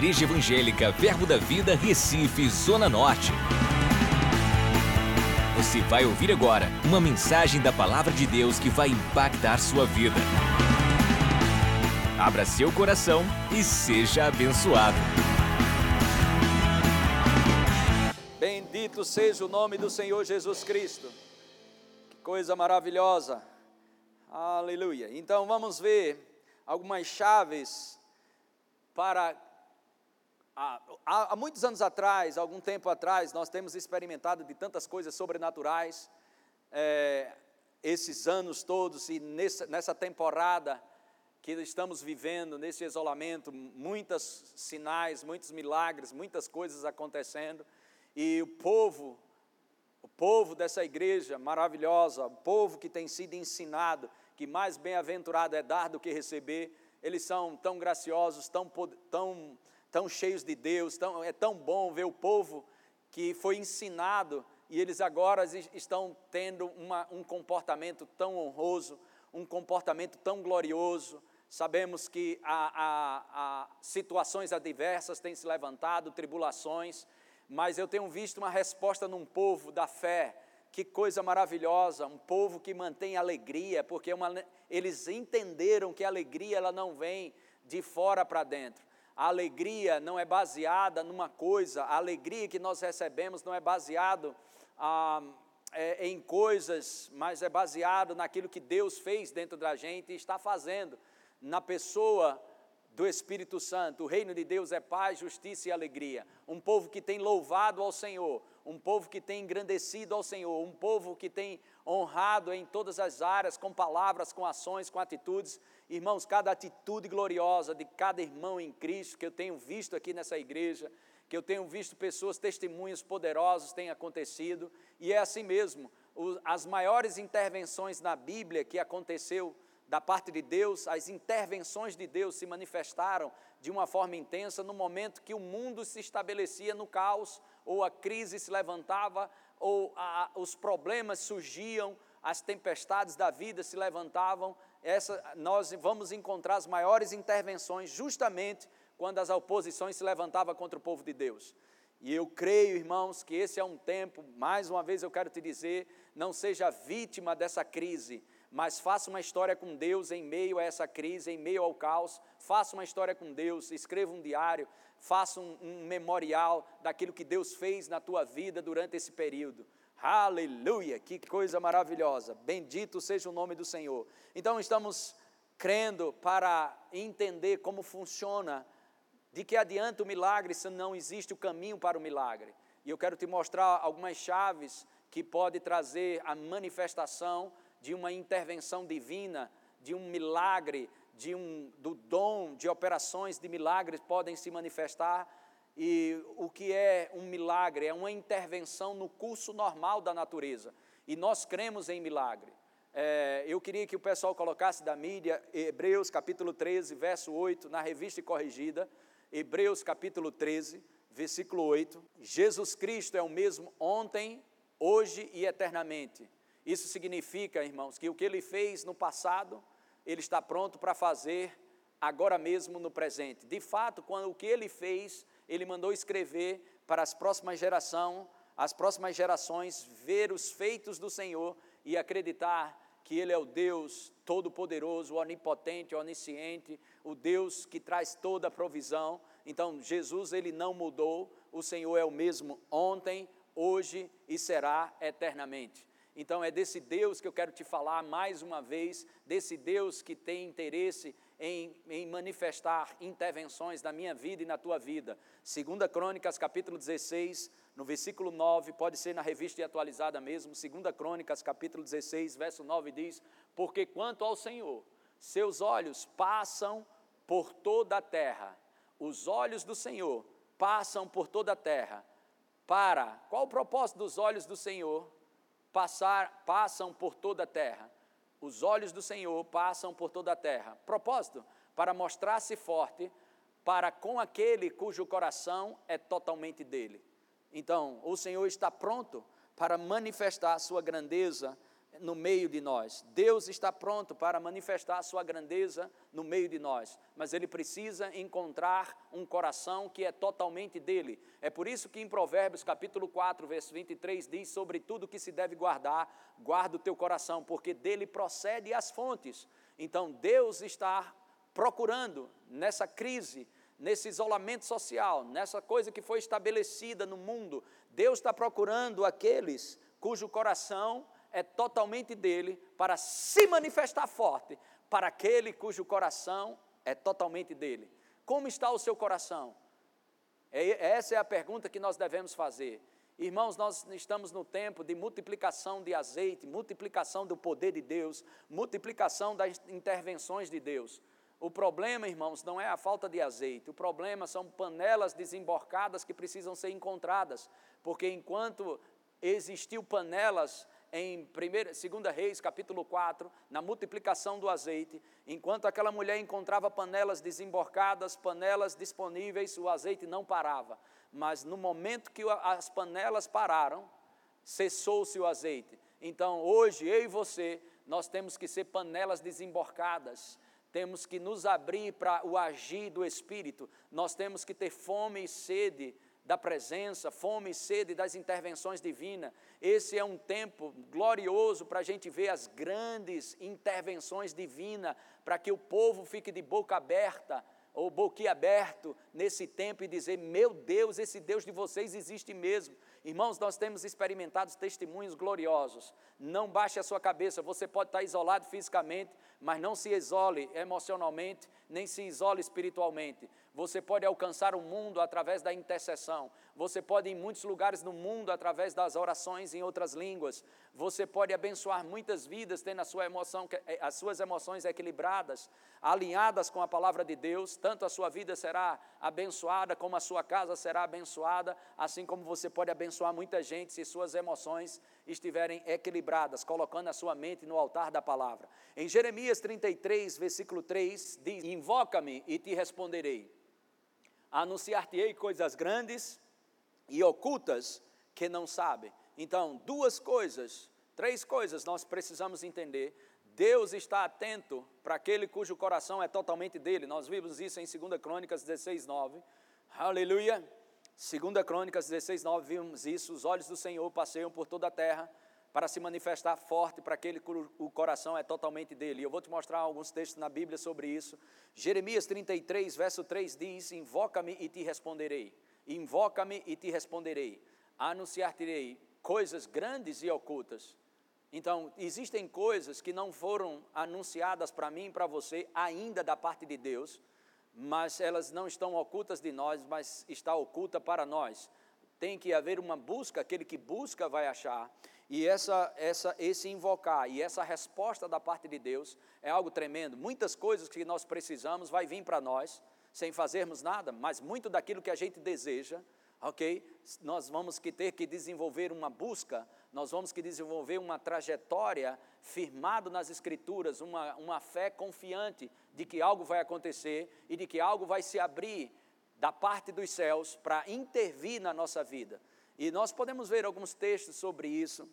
Igreja Evangélica Verbo da Vida, Recife, Zona Norte. Você vai ouvir agora uma mensagem da Palavra de Deus que vai impactar sua vida. Abra seu coração e seja abençoado. Bendito seja o nome do Senhor Jesus Cristo. Que coisa maravilhosa. Aleluia. Então vamos ver algumas chaves para. Há, há, muitos anos atrás, algum tempo atrás, nós temos experimentado de tantas coisas sobrenaturais, é, esses anos todos e nessa, nessa temporada que estamos vivendo, nesse isolamento, muitos sinais, muitos milagres, muitas coisas acontecendo, e o povo, o povo dessa igreja maravilhosa, o povo que tem sido ensinado que mais bem-aventurado é dar do que receber, eles são tão graciosos, tão, tão, tão cheios de Deus, tão, é tão bom ver o povo que foi ensinado e eles agora estão tendo uma, um comportamento tão honroso, um comportamento tão glorioso. Sabemos que há, situações adversas têm se levantado, tribulações, mas eu tenho visto uma resposta num povo da fé que coisa maravilhosa, um povo que mantém alegria, porque é uma, eles entenderam que a alegria ela não vem de fora para dentro. A alegria não é baseada numa coisa, a alegria que nós recebemos não é baseado ah, é, em coisas, mas é baseado naquilo que Deus fez dentro da gente e está fazendo na pessoa do Espírito Santo. O reino de Deus é paz, justiça e alegria. Um povo que tem louvado ao Senhor, um povo que tem engrandecido ao Senhor, um povo que tem honrado em todas as áreas, com palavras, com ações, com atitudes. Irmãos, cada atitude gloriosa de cada irmão em Cristo que eu tenho visto aqui nessa igreja, que eu tenho visto pessoas, testemunhos poderosos têm acontecido, e é assim mesmo. As maiores intervenções na Bíblia que aconteceu da parte de Deus, as intervenções de Deus se manifestaram de uma forma intensa no momento que o mundo se estabelecia no caos, ou a crise se levantava, ou a, os problemas surgiam, as tempestades da vida se levantavam. Essa, nós vamos encontrar as maiores intervenções justamente quando as oposições se levantavam contra o povo de Deus. E eu creio, irmãos, que esse é um tempo, mais uma vez eu quero te dizer, não seja vítima dessa crise, mas faça uma história com Deus em meio a essa crise, em meio ao caos. Faça uma história com Deus, escreva um diário, faça um, um memorial daquilo que Deus fez na tua vida durante esse período. Aleluia! Que coisa maravilhosa! Bendito seja o nome do Senhor. Então estamos crendo para entender como funciona, de que adianta o milagre se não existe o caminho para o milagre. E eu quero te mostrar algumas chaves que pode trazer a manifestação de uma intervenção divina, de um milagre, de um, do dom de operações de milagres podem se manifestar. E o que é um milagre? É uma intervenção no curso normal da natureza. E nós cremos em milagre. É, eu queria que o pessoal colocasse da mídia Hebreus capítulo 13, verso 8, na revista corrigida. Hebreus capítulo 13, versículo 8. Jesus Cristo é o mesmo ontem, hoje e eternamente. Isso significa, irmãos, que o que ele fez no passado, ele está pronto para fazer agora mesmo no presente. De fato, quando o que ele fez, ele mandou escrever para as próximas gerações, as próximas gerações ver os feitos do Senhor e acreditar que ele é o Deus todo-poderoso, onipotente, onisciente, o Deus que traz toda a provisão. Então, Jesus ele não mudou, o Senhor é o mesmo ontem, hoje e será eternamente. Então é desse Deus que eu quero te falar mais uma vez, desse Deus que tem interesse em, em, manifestar intervenções na minha vida e na tua vida. Segunda Crônicas, capítulo 16, no versículo 9, pode ser na revista atualizada mesmo, Segunda Crônicas, capítulo 16, verso 9 diz: "Porque quanto ao Senhor, seus olhos passam por toda a terra. Os olhos do Senhor passam por toda a terra. Para qual o propósito dos olhos do Senhor? Passar, passam por toda a terra. Os olhos do Senhor passam por toda a terra. Propósito: para mostrar-se forte para com aquele cujo coração é totalmente dele. Então, o Senhor está pronto para manifestar a sua grandeza no meio de nós. Deus está pronto para manifestar a sua grandeza no meio de nós, mas ele precisa encontrar um coração que é totalmente dele. É por isso que em Provérbios capítulo 4, verso 23 diz sobre tudo que se deve guardar, guarda o teu coração, porque dele procede as fontes. Então Deus está procurando nessa crise, nesse isolamento social, nessa coisa que foi estabelecida no mundo, Deus está procurando aqueles cujo coração é totalmente dele para se manifestar forte para aquele cujo coração é totalmente dele. Como está o seu coração? É, essa é a pergunta que nós devemos fazer. Irmãos, nós estamos no tempo de multiplicação de azeite, multiplicação do poder de Deus, multiplicação das intervenções de Deus. O problema, irmãos, não é a falta de azeite, o problema são panelas desemborcadas que precisam ser encontradas, porque enquanto existiu panelas em 2 Reis, capítulo 4, na multiplicação do azeite, enquanto aquela mulher encontrava panelas desemborcadas, panelas disponíveis, o azeite não parava. Mas no momento que as panelas pararam, cessou-se o azeite. Então, hoje, eu e você, nós temos que ser panelas desemborcadas, temos que nos abrir para o agir do Espírito, nós temos que ter fome e sede da presença, fome e sede das intervenções divinas. Esse é um tempo glorioso para a gente ver as grandes intervenções divinas, para que o povo fique de boca aberta ou boquiaberto nesse tempo e dizer: Meu Deus, esse Deus de vocês existe mesmo. Irmãos, nós temos experimentado testemunhos gloriosos. Não baixe a sua cabeça, você pode estar isolado fisicamente, mas não se isole emocionalmente, nem se isole espiritualmente. Você pode alcançar o mundo através da intercessão. Você pode ir em muitos lugares no mundo através das orações em outras línguas. Você pode abençoar muitas vidas tendo a sua emoção, eh, as suas emoções equilibradas, alinhadas com a palavra de Deus. Tanto a sua vida será abençoada como a sua casa será abençoada, assim como você pode abençoar muita gente se suas emoções estiverem equilibradas, colocando a sua mente no altar da palavra. Em Jeremias 33, versículo 3, diz: Invoca-me e te responderei anunciar-te-ei coisas grandes e ocultas que não sabe. Então, duas coisas, três coisas nós precisamos entender. Deus está atento para aquele cujo coração é totalmente dele. Nós vimos isso em 2 Crônicas 16, 9. Aleluia. 2 Crônicas 16, 9, vimos isso. Os olhos do Senhor passeiam por toda a terra para se manifestar forte para aquele que o coração é totalmente dele. Eu vou te mostrar alguns textos na Bíblia sobre isso. Jeremias 33, verso 3 diz: Invoca-me e te responderei. Invoca-me e te responderei. Anunciar-te-ei coisas grandes e ocultas. Então, existem coisas que não foram anunciadas para mim e para você ainda da parte de Deus, mas elas não estão ocultas de nós, mas está oculta para nós. Tem que haver uma busca, aquele que busca vai achar. E essa, essa, esse invocar e essa resposta da parte de Deus é algo tremendo. Muitas coisas que nós precisamos vai vir para nós sem fazermos nada, mas muito daquilo que a gente deseja, ok? Nós vamos que ter que desenvolver uma busca, nós vamos que desenvolver uma trajetória firmado nas Escrituras, uma, uma fé confiante de que algo vai acontecer e de que algo vai se abrir da parte dos céus para intervir na nossa vida. E nós podemos ver alguns textos sobre isso.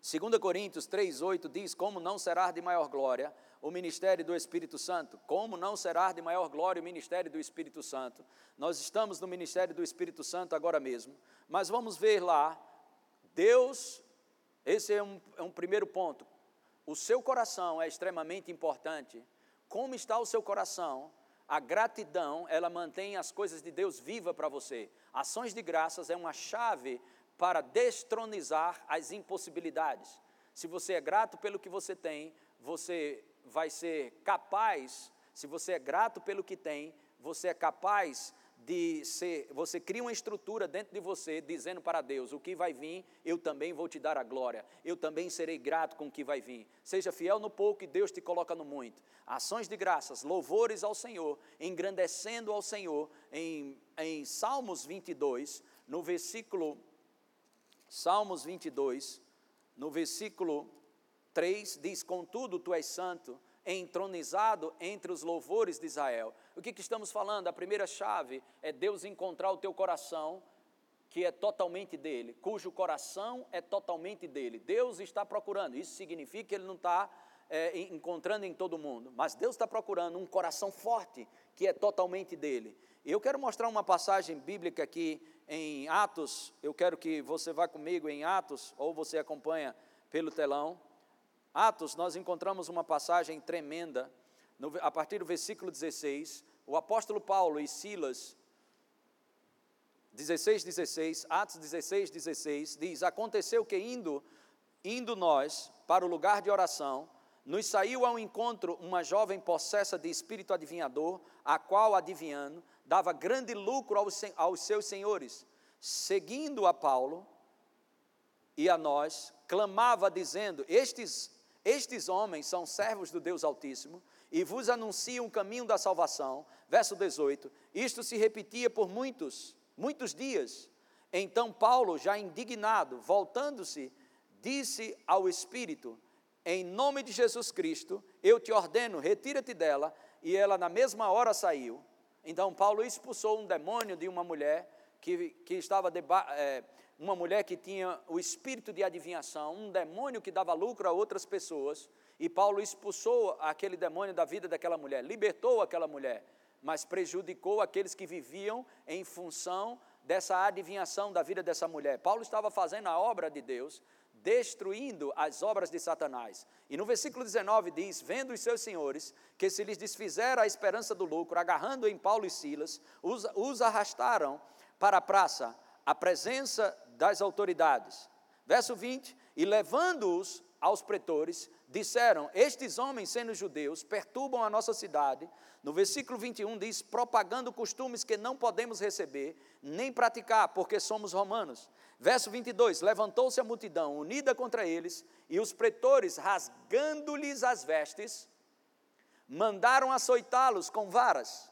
2 Coríntios 3,8 diz: Como não será de maior glória o ministério do Espírito Santo? Como não será de maior glória o ministério do Espírito Santo? Nós estamos no ministério do Espírito Santo agora mesmo, mas vamos ver lá, Deus, esse é um, é um primeiro ponto. O seu coração é extremamente importante. Como está o seu coração? A gratidão, ela mantém as coisas de Deus viva para você. Ações de graças é uma chave para destronizar as impossibilidades. Se você é grato pelo que você tem, você vai ser capaz, se você é grato pelo que tem, você é capaz de ser, você cria uma estrutura dentro de você dizendo para Deus: o que vai vir, eu também vou te dar a glória, eu também serei grato com o que vai vir. Seja fiel no pouco e Deus te coloca no muito. Ações de graças, louvores ao Senhor, engrandecendo ao Senhor, em, em Salmos 22, no versículo Salmos 22, no versículo 3, diz: Contudo, tu és santo, entronizado entre os louvores de Israel. O que, que estamos falando? A primeira chave é Deus encontrar o teu coração que é totalmente dele, cujo coração é totalmente dele. Deus está procurando, isso significa que ele não está é, encontrando em todo mundo, mas Deus está procurando um coração forte que é totalmente dele. Eu quero mostrar uma passagem bíblica aqui em Atos, eu quero que você vá comigo em Atos, ou você acompanha pelo telão. Atos, nós encontramos uma passagem tremenda, no, a partir do versículo 16, o apóstolo Paulo e Silas 16, 16, Atos 16, 16, diz: Aconteceu que indo, indo nós para o lugar de oração, nos saiu ao encontro uma jovem possessa de espírito adivinhador, a qual, adivinhando, dava grande lucro aos, aos seus senhores. Seguindo a Paulo e a nós, clamava dizendo: Estes, estes homens são servos do Deus Altíssimo e vos anunciam o caminho da salvação. Verso 18: Isto se repetia por muitos muitos dias. Então Paulo, já indignado, voltando-se, disse ao Espírito: Em nome de Jesus Cristo, eu te ordeno, retira-te dela. E ela, na mesma hora, saiu. Então Paulo expulsou um demônio de uma mulher que, que estava é, uma mulher que tinha o espírito de adivinhação, um demônio que dava lucro a outras pessoas, e Paulo expulsou aquele demônio da vida daquela mulher, libertou aquela mulher mas prejudicou aqueles que viviam em função dessa adivinhação da vida dessa mulher. Paulo estava fazendo a obra de Deus, destruindo as obras de Satanás. E no versículo 19 diz: Vendo os seus senhores que se lhes desfizera a esperança do lucro, agarrando em Paulo e Silas, os, os arrastaram para a praça, à presença das autoridades. Verso 20: E levando-os aos pretores, disseram: Estes homens, sendo judeus, perturbam a nossa cidade. No versículo 21 diz: propagando costumes que não podemos receber, nem praticar, porque somos romanos. Verso 22: Levantou-se a multidão unida contra eles, e os pretores, rasgando-lhes as vestes, mandaram açoitá-los com varas.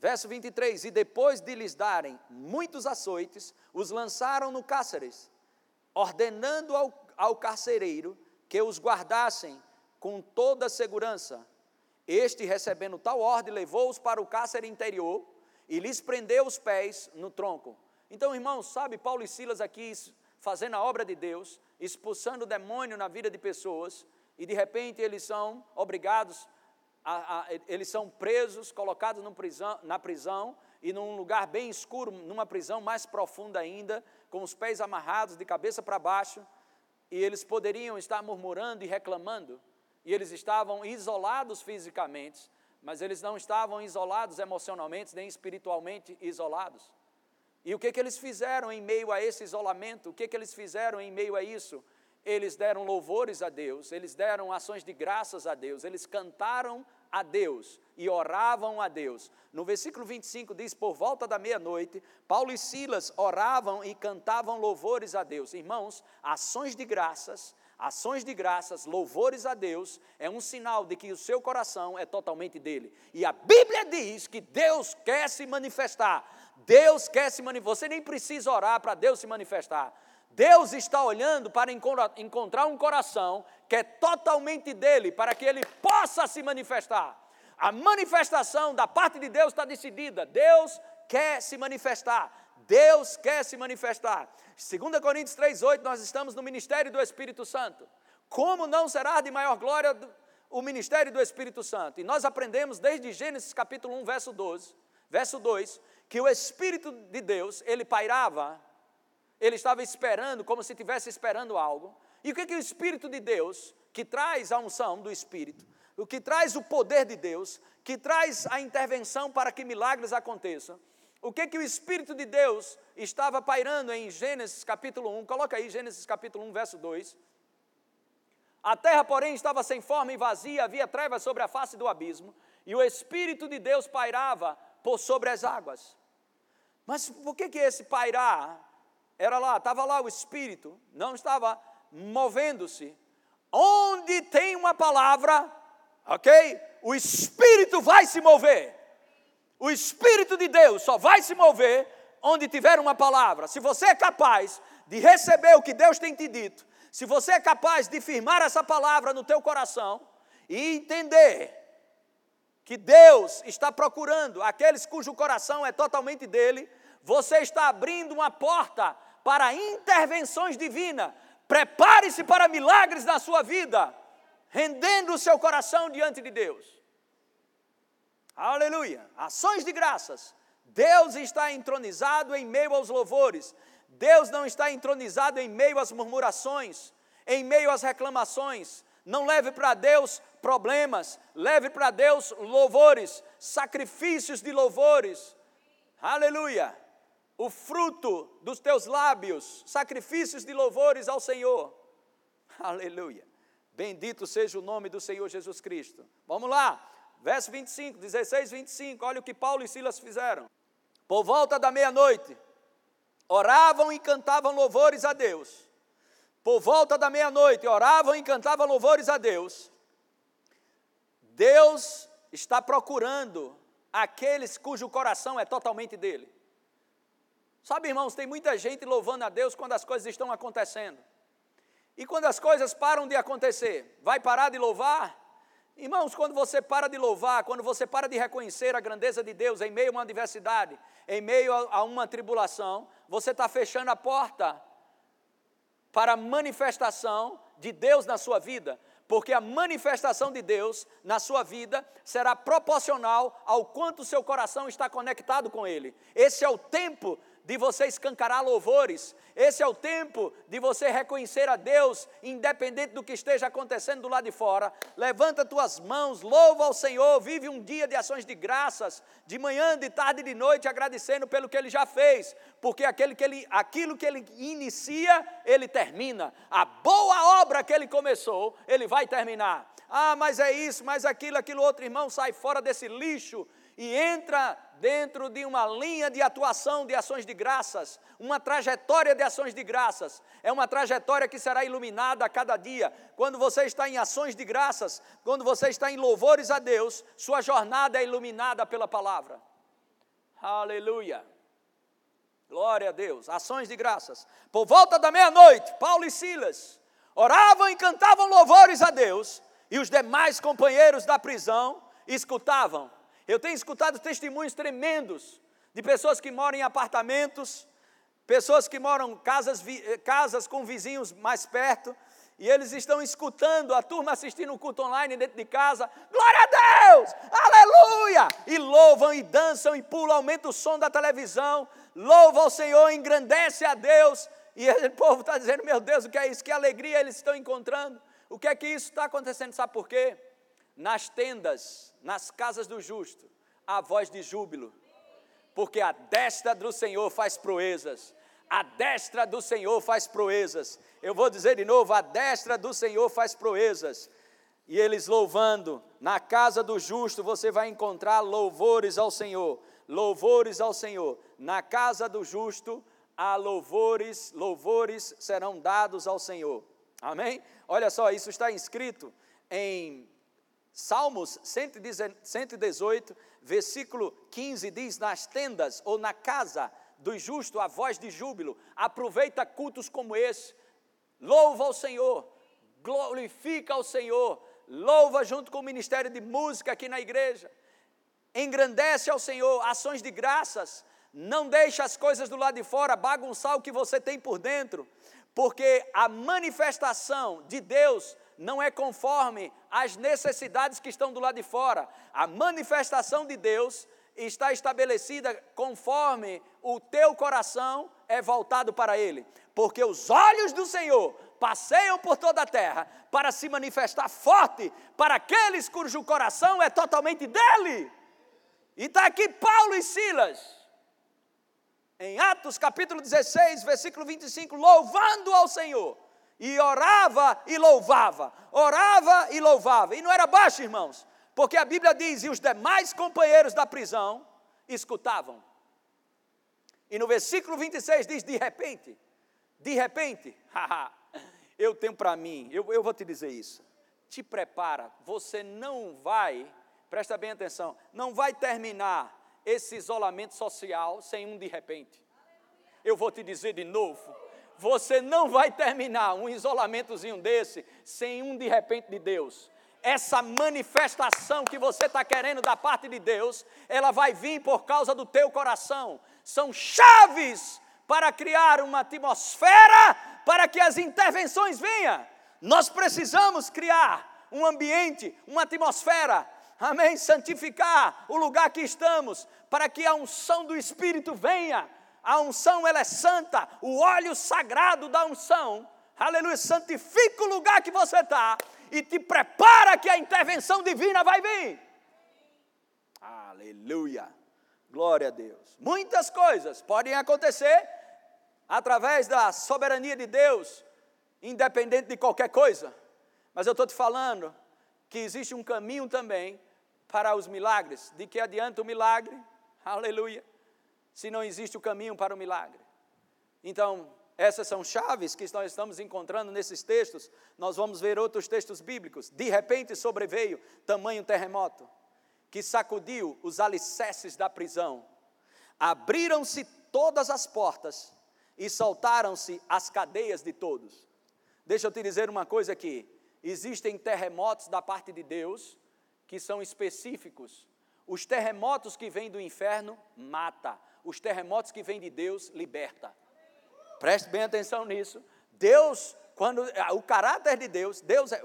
Verso 23: E depois de lhes darem muitos açoites, os lançaram no cáceres, ordenando ao, ao carcereiro que os guardassem com toda segurança. Este, recebendo tal ordem, levou-os para o cárcere interior e lhes prendeu os pés no tronco. Então, irmãos, sabe, Paulo e Silas aqui fazendo a obra de Deus, expulsando o demônio na vida de pessoas, e de repente eles são obrigados, a, a, eles são presos, colocados prisão, na prisão, e num lugar bem escuro, numa prisão mais profunda ainda, com os pés amarrados de cabeça para baixo, e eles poderiam estar murmurando e reclamando, e eles estavam isolados fisicamente, mas eles não estavam isolados emocionalmente nem espiritualmente isolados. E o que, que eles fizeram em meio a esse isolamento? O que, que eles fizeram em meio a isso? Eles deram louvores a Deus, eles deram ações de graças a Deus, eles cantaram a Deus e oravam a Deus. No versículo 25 diz: Por volta da meia-noite, Paulo e Silas oravam e cantavam louvores a Deus. Irmãos, ações de graças, ações de graças, louvores a Deus, é um sinal de que o seu coração é totalmente dele. E a Bíblia diz que Deus quer se manifestar. Deus quer se manifestar. Você nem precisa orar para Deus se manifestar. Deus está olhando para encontrar um coração que é totalmente dele, para que ele possa se manifestar. A manifestação da parte de Deus está decidida. Deus quer se manifestar. Deus quer se manifestar. 2 Coríntios 3,8, nós estamos no ministério do Espírito Santo. Como não será de maior glória o ministério do Espírito Santo? E nós aprendemos desde Gênesis capítulo 1, verso 12, verso 2, que o Espírito de Deus, ele pairava ele estava esperando, como se estivesse esperando algo. E o que, que o Espírito de Deus, que traz a unção do Espírito, o que traz o poder de Deus, que traz a intervenção para que milagres aconteçam, o que, que o Espírito de Deus estava pairando em Gênesis capítulo 1, coloca aí Gênesis capítulo 1, verso 2. A terra, porém, estava sem forma e vazia, havia trevas sobre a face do abismo, e o Espírito de Deus pairava por sobre as águas. Mas por que, que esse pairar era lá, estava lá o Espírito, não estava movendo-se. Onde tem uma palavra, ok? O Espírito vai se mover. O Espírito de Deus só vai se mover onde tiver uma palavra. Se você é capaz de receber o que Deus tem te dito, se você é capaz de firmar essa palavra no teu coração e entender que Deus está procurando aqueles cujo coração é totalmente dele, você está abrindo uma porta para intervenções divinas. Prepare-se para milagres na sua vida, rendendo o seu coração diante de Deus. Aleluia! Ações de graças. Deus está entronizado em meio aos louvores. Deus não está entronizado em meio às murmurações, em meio às reclamações. Não leve para Deus problemas, leve para Deus louvores, sacrifícios de louvores. Aleluia! O fruto dos teus lábios, sacrifícios de louvores ao Senhor. Aleluia! Bendito seja o nome do Senhor Jesus Cristo. Vamos lá, verso 25, 16, 25. Olha o que Paulo e Silas fizeram. Por volta da meia-noite, oravam e cantavam louvores a Deus por volta da meia-noite, oravam e cantavam louvores a Deus. Deus está procurando aqueles cujo coração é totalmente dele. Sabe, irmãos, tem muita gente louvando a Deus quando as coisas estão acontecendo. E quando as coisas param de acontecer, vai parar de louvar? Irmãos, quando você para de louvar, quando você para de reconhecer a grandeza de Deus em meio a uma adversidade, em meio a, uma tribulação, você está fechando a porta para a manifestação de Deus na sua vida, porque a manifestação de Deus na sua vida será proporcional ao quanto seu coração está conectado com Ele. Esse é o tempo de você escancarar louvores, esse é o tempo de você reconhecer a Deus, independente do que esteja acontecendo do lado de fora. Levanta tuas mãos, louva ao Senhor, vive um dia de ações de graças, de manhã, de tarde e de noite, agradecendo pelo que Ele já fez, porque aquele que ele, aquilo que Ele inicia, Ele termina. A boa obra que Ele começou, Ele vai terminar. Ah, mas é isso, mas aquilo, aquilo outro, irmão, sai fora desse lixo e entra dentro de uma linha de atuação de ações de graças, uma trajetória de ações de graças. É uma trajetória que será iluminada a cada dia. Quando você está em ações de graças, quando você está em louvores a Deus, sua jornada é iluminada pela palavra. Aleluia. Glória a Deus. Ações de graças. Por volta da meia-noite, Paulo e Silas oravam e cantavam louvores a Deus, e os demais companheiros da prisão escutavam eu tenho escutado testemunhos tremendos de pessoas que moram em apartamentos, pessoas que moram em casas, eh, casas com vizinhos mais perto, e eles estão escutando a turma assistindo o culto online dentro de casa. Glória a Deus! Aleluia! E louvam e dançam e pulam, aumenta o som da televisão, louva ao Senhor, engrandece a Deus. E o povo está dizendo: Meu Deus, o que é isso? Que alegria eles estão encontrando. O que é que isso está acontecendo? Sabe por quê? Nas tendas, nas casas do justo, a voz de júbilo, porque a destra do Senhor faz proezas. A destra do Senhor faz proezas. Eu vou dizer de novo: a destra do Senhor faz proezas. E eles louvando, na casa do justo você vai encontrar louvores ao Senhor, louvores ao Senhor. Na casa do justo há louvores, louvores serão dados ao Senhor. Amém? Olha só, isso está escrito em Salmos 118, versículo 15 diz: Nas tendas ou na casa do justo a voz de júbilo, aproveita cultos como esse, louva ao Senhor, glorifica ao Senhor, louva junto com o ministério de música aqui na igreja, engrandece ao Senhor, ações de graças, não deixa as coisas do lado de fora bagunçar o que você tem por dentro, porque a manifestação de Deus não é conforme às necessidades que estão do lado de fora. A manifestação de Deus está estabelecida conforme o teu coração é voltado para Ele. Porque os olhos do Senhor passeiam por toda a terra para se manifestar forte para aqueles cujo coração é totalmente dele. E está aqui Paulo e Silas, em Atos capítulo 16, versículo 25, louvando ao Senhor e orava e louvava, orava e louvava. E não era baixo, irmãos, porque a Bíblia diz: e os demais companheiros da prisão escutavam. E no versículo 26 diz: de repente, de repente, eu tenho para mim, eu, eu vou te dizer isso. Te prepara, você não vai, presta bem atenção, não vai terminar esse isolamento social sem um de repente. Eu vou te dizer de novo, você não vai terminar um isolamentozinho desse sem um de repente de Deus. Essa manifestação que você está querendo da parte de Deus, ela vai vir por causa do teu coração. são chaves para criar uma atmosfera para que as intervenções venham. Nós precisamos criar um ambiente, uma atmosfera, amém? Santificar o lugar que estamos, para que a unção do Espírito venha. A unção ela é santa, o óleo sagrado da unção, aleluia, santifica o lugar que você está e te prepara que a intervenção divina vai vir. Aleluia, glória a Deus. Muitas coisas podem acontecer através da soberania de Deus, independente de qualquer coisa. Mas eu estou te falando que existe um caminho também para os milagres. De que adianta o milagre? Aleluia. Se não existe o caminho para o milagre. Então, essas são chaves que nós estamos encontrando nesses textos. Nós vamos ver outros textos bíblicos. De repente sobreveio tamanho terremoto que sacudiu os alicerces da prisão. Abriram-se todas as portas e soltaram-se as cadeias de todos. Deixa eu te dizer uma coisa aqui: existem terremotos da parte de Deus que são específicos. Os terremotos que vêm do inferno mata, os terremotos que vêm de Deus liberta. Preste bem atenção nisso. Deus, quando ah, o caráter de Deus, Deus é,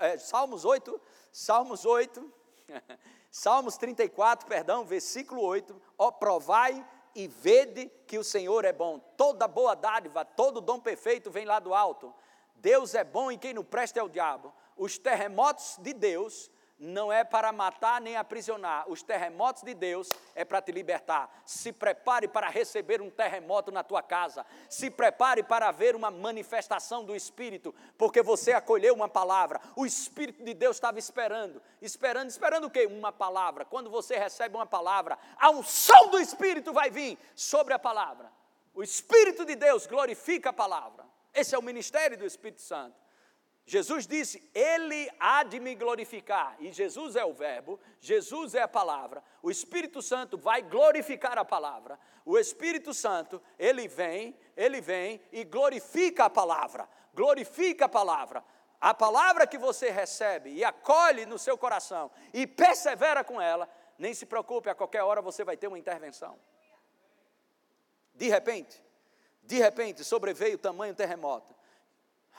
é Salmos 8, Salmos 8, Salmos 34, perdão, versículo 8, ó provai e vede que o Senhor é bom. Toda boa dádiva, todo dom perfeito vem lá do alto. Deus é bom e quem não presta é o diabo. Os terremotos de Deus não é para matar nem aprisionar. Os terremotos de Deus é para te libertar. Se prepare para receber um terremoto na tua casa. Se prepare para ver uma manifestação do Espírito, porque você acolheu uma palavra. O Espírito de Deus estava esperando. Esperando, esperando o quê? Uma palavra. Quando você recebe uma palavra, a unção do Espírito vai vir sobre a palavra. O Espírito de Deus glorifica a palavra. Esse é o ministério do Espírito Santo. Jesus disse: Ele há de me glorificar. E Jesus é o Verbo, Jesus é a palavra. O Espírito Santo vai glorificar a palavra. O Espírito Santo, ele vem, ele vem e glorifica a palavra. Glorifica a palavra. A palavra que você recebe e acolhe no seu coração e persevera com ela, nem se preocupe, a qualquer hora você vai ter uma intervenção. De repente, de repente sobreveio o tamanho terremoto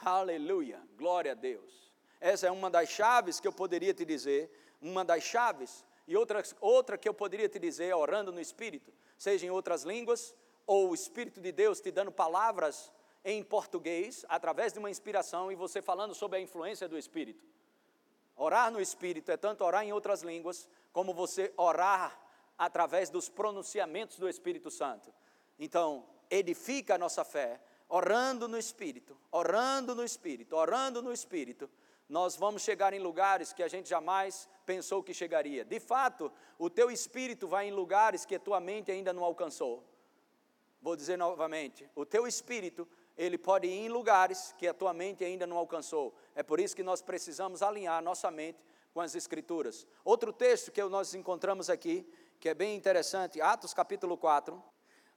Aleluia, glória a Deus. Essa é uma das chaves que eu poderia te dizer, uma das chaves, e outra, outra que eu poderia te dizer, orando no Espírito, seja em outras línguas, ou o Espírito de Deus te dando palavras em português, através de uma inspiração, e você falando sobre a influência do Espírito. Orar no Espírito é tanto orar em outras línguas, como você orar através dos pronunciamentos do Espírito Santo. Então, edifica a nossa fé, orando no Espírito, orando no Espírito, orando no Espírito, nós vamos chegar em lugares que a gente jamais pensou que chegaria. De fato, o teu espírito vai em lugares que a tua mente ainda não alcançou. Vou dizer novamente, o teu espírito, ele pode ir em lugares que a tua mente ainda não alcançou. É por isso que nós precisamos alinhar nossa mente com as escrituras. Outro texto que nós encontramos aqui, que é bem interessante, Atos capítulo 4.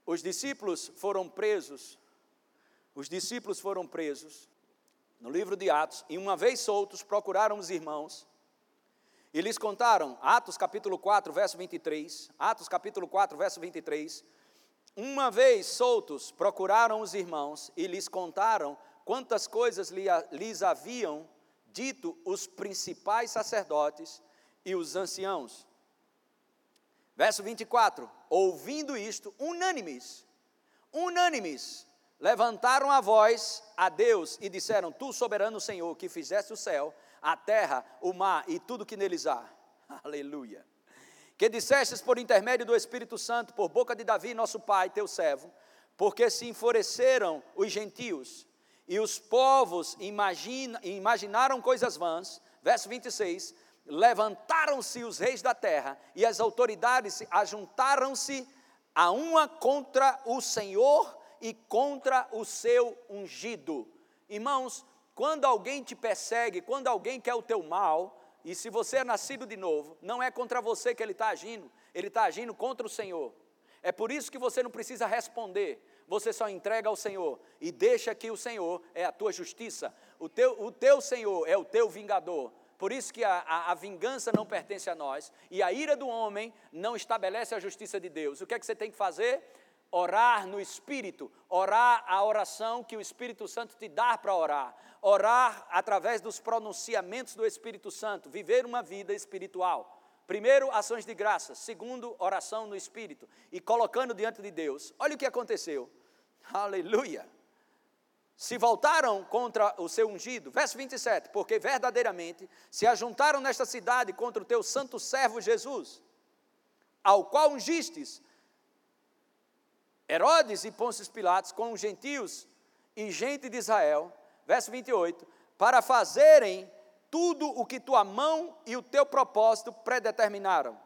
Os discípulos foram presos os discípulos foram presos no livro de Atos, e uma vez soltos, procuraram os irmãos e lhes contaram, Atos capítulo 4, verso 23, Atos capítulo 4, verso 23, uma vez soltos, procuraram os irmãos e lhes contaram quantas coisas lhes haviam dito os principais sacerdotes e os anciãos. Verso 24: Ouvindo isto, unânimes, unânimes, levantaram a voz a Deus e disseram: Tu, soberano Senhor, que fizeste o céu, a terra, o mar e tudo que neles há. Aleluia. Que dissestes por intermédio do Espírito Santo, por boca de Davi, nosso pai, teu servo, porque se enfureceram os gentios e os povos imagina, imaginaram coisas vãs. Verso 26. Levantaram-se os reis da terra e as autoridades ajuntaram-se a uma contra o Senhor e contra o seu ungido. Irmãos, quando alguém te persegue, quando alguém quer o teu mal, e se você é nascido de novo, não é contra você que ele está agindo, ele está agindo contra o Senhor. É por isso que você não precisa responder, você só entrega ao Senhor e deixa que o Senhor é a tua justiça, o teu, o teu Senhor é o teu vingador. Por isso que a, a, a, vingança não pertence a nós e a ira do homem não estabelece a justiça de Deus. O que é que você tem que fazer? Orar no Espírito, orar a oração que o Espírito Santo te dá para orar, orar através dos pronunciamentos do Espírito Santo, viver uma vida espiritual. Primeiro, ações de graça. Segundo, oração no Espírito. E colocando diante de Deus. Olha o que aconteceu. Aleluia. Se voltaram contra o seu ungido. Verso 27. Porque verdadeiramente se ajuntaram nesta cidade contra o teu santo servo Jesus, ao qual ungistes Herodes e Pôncio Pilatos com os gentios e gente de Israel. Verso 28. Para fazerem tudo o que tua mão e o teu propósito predeterminaram.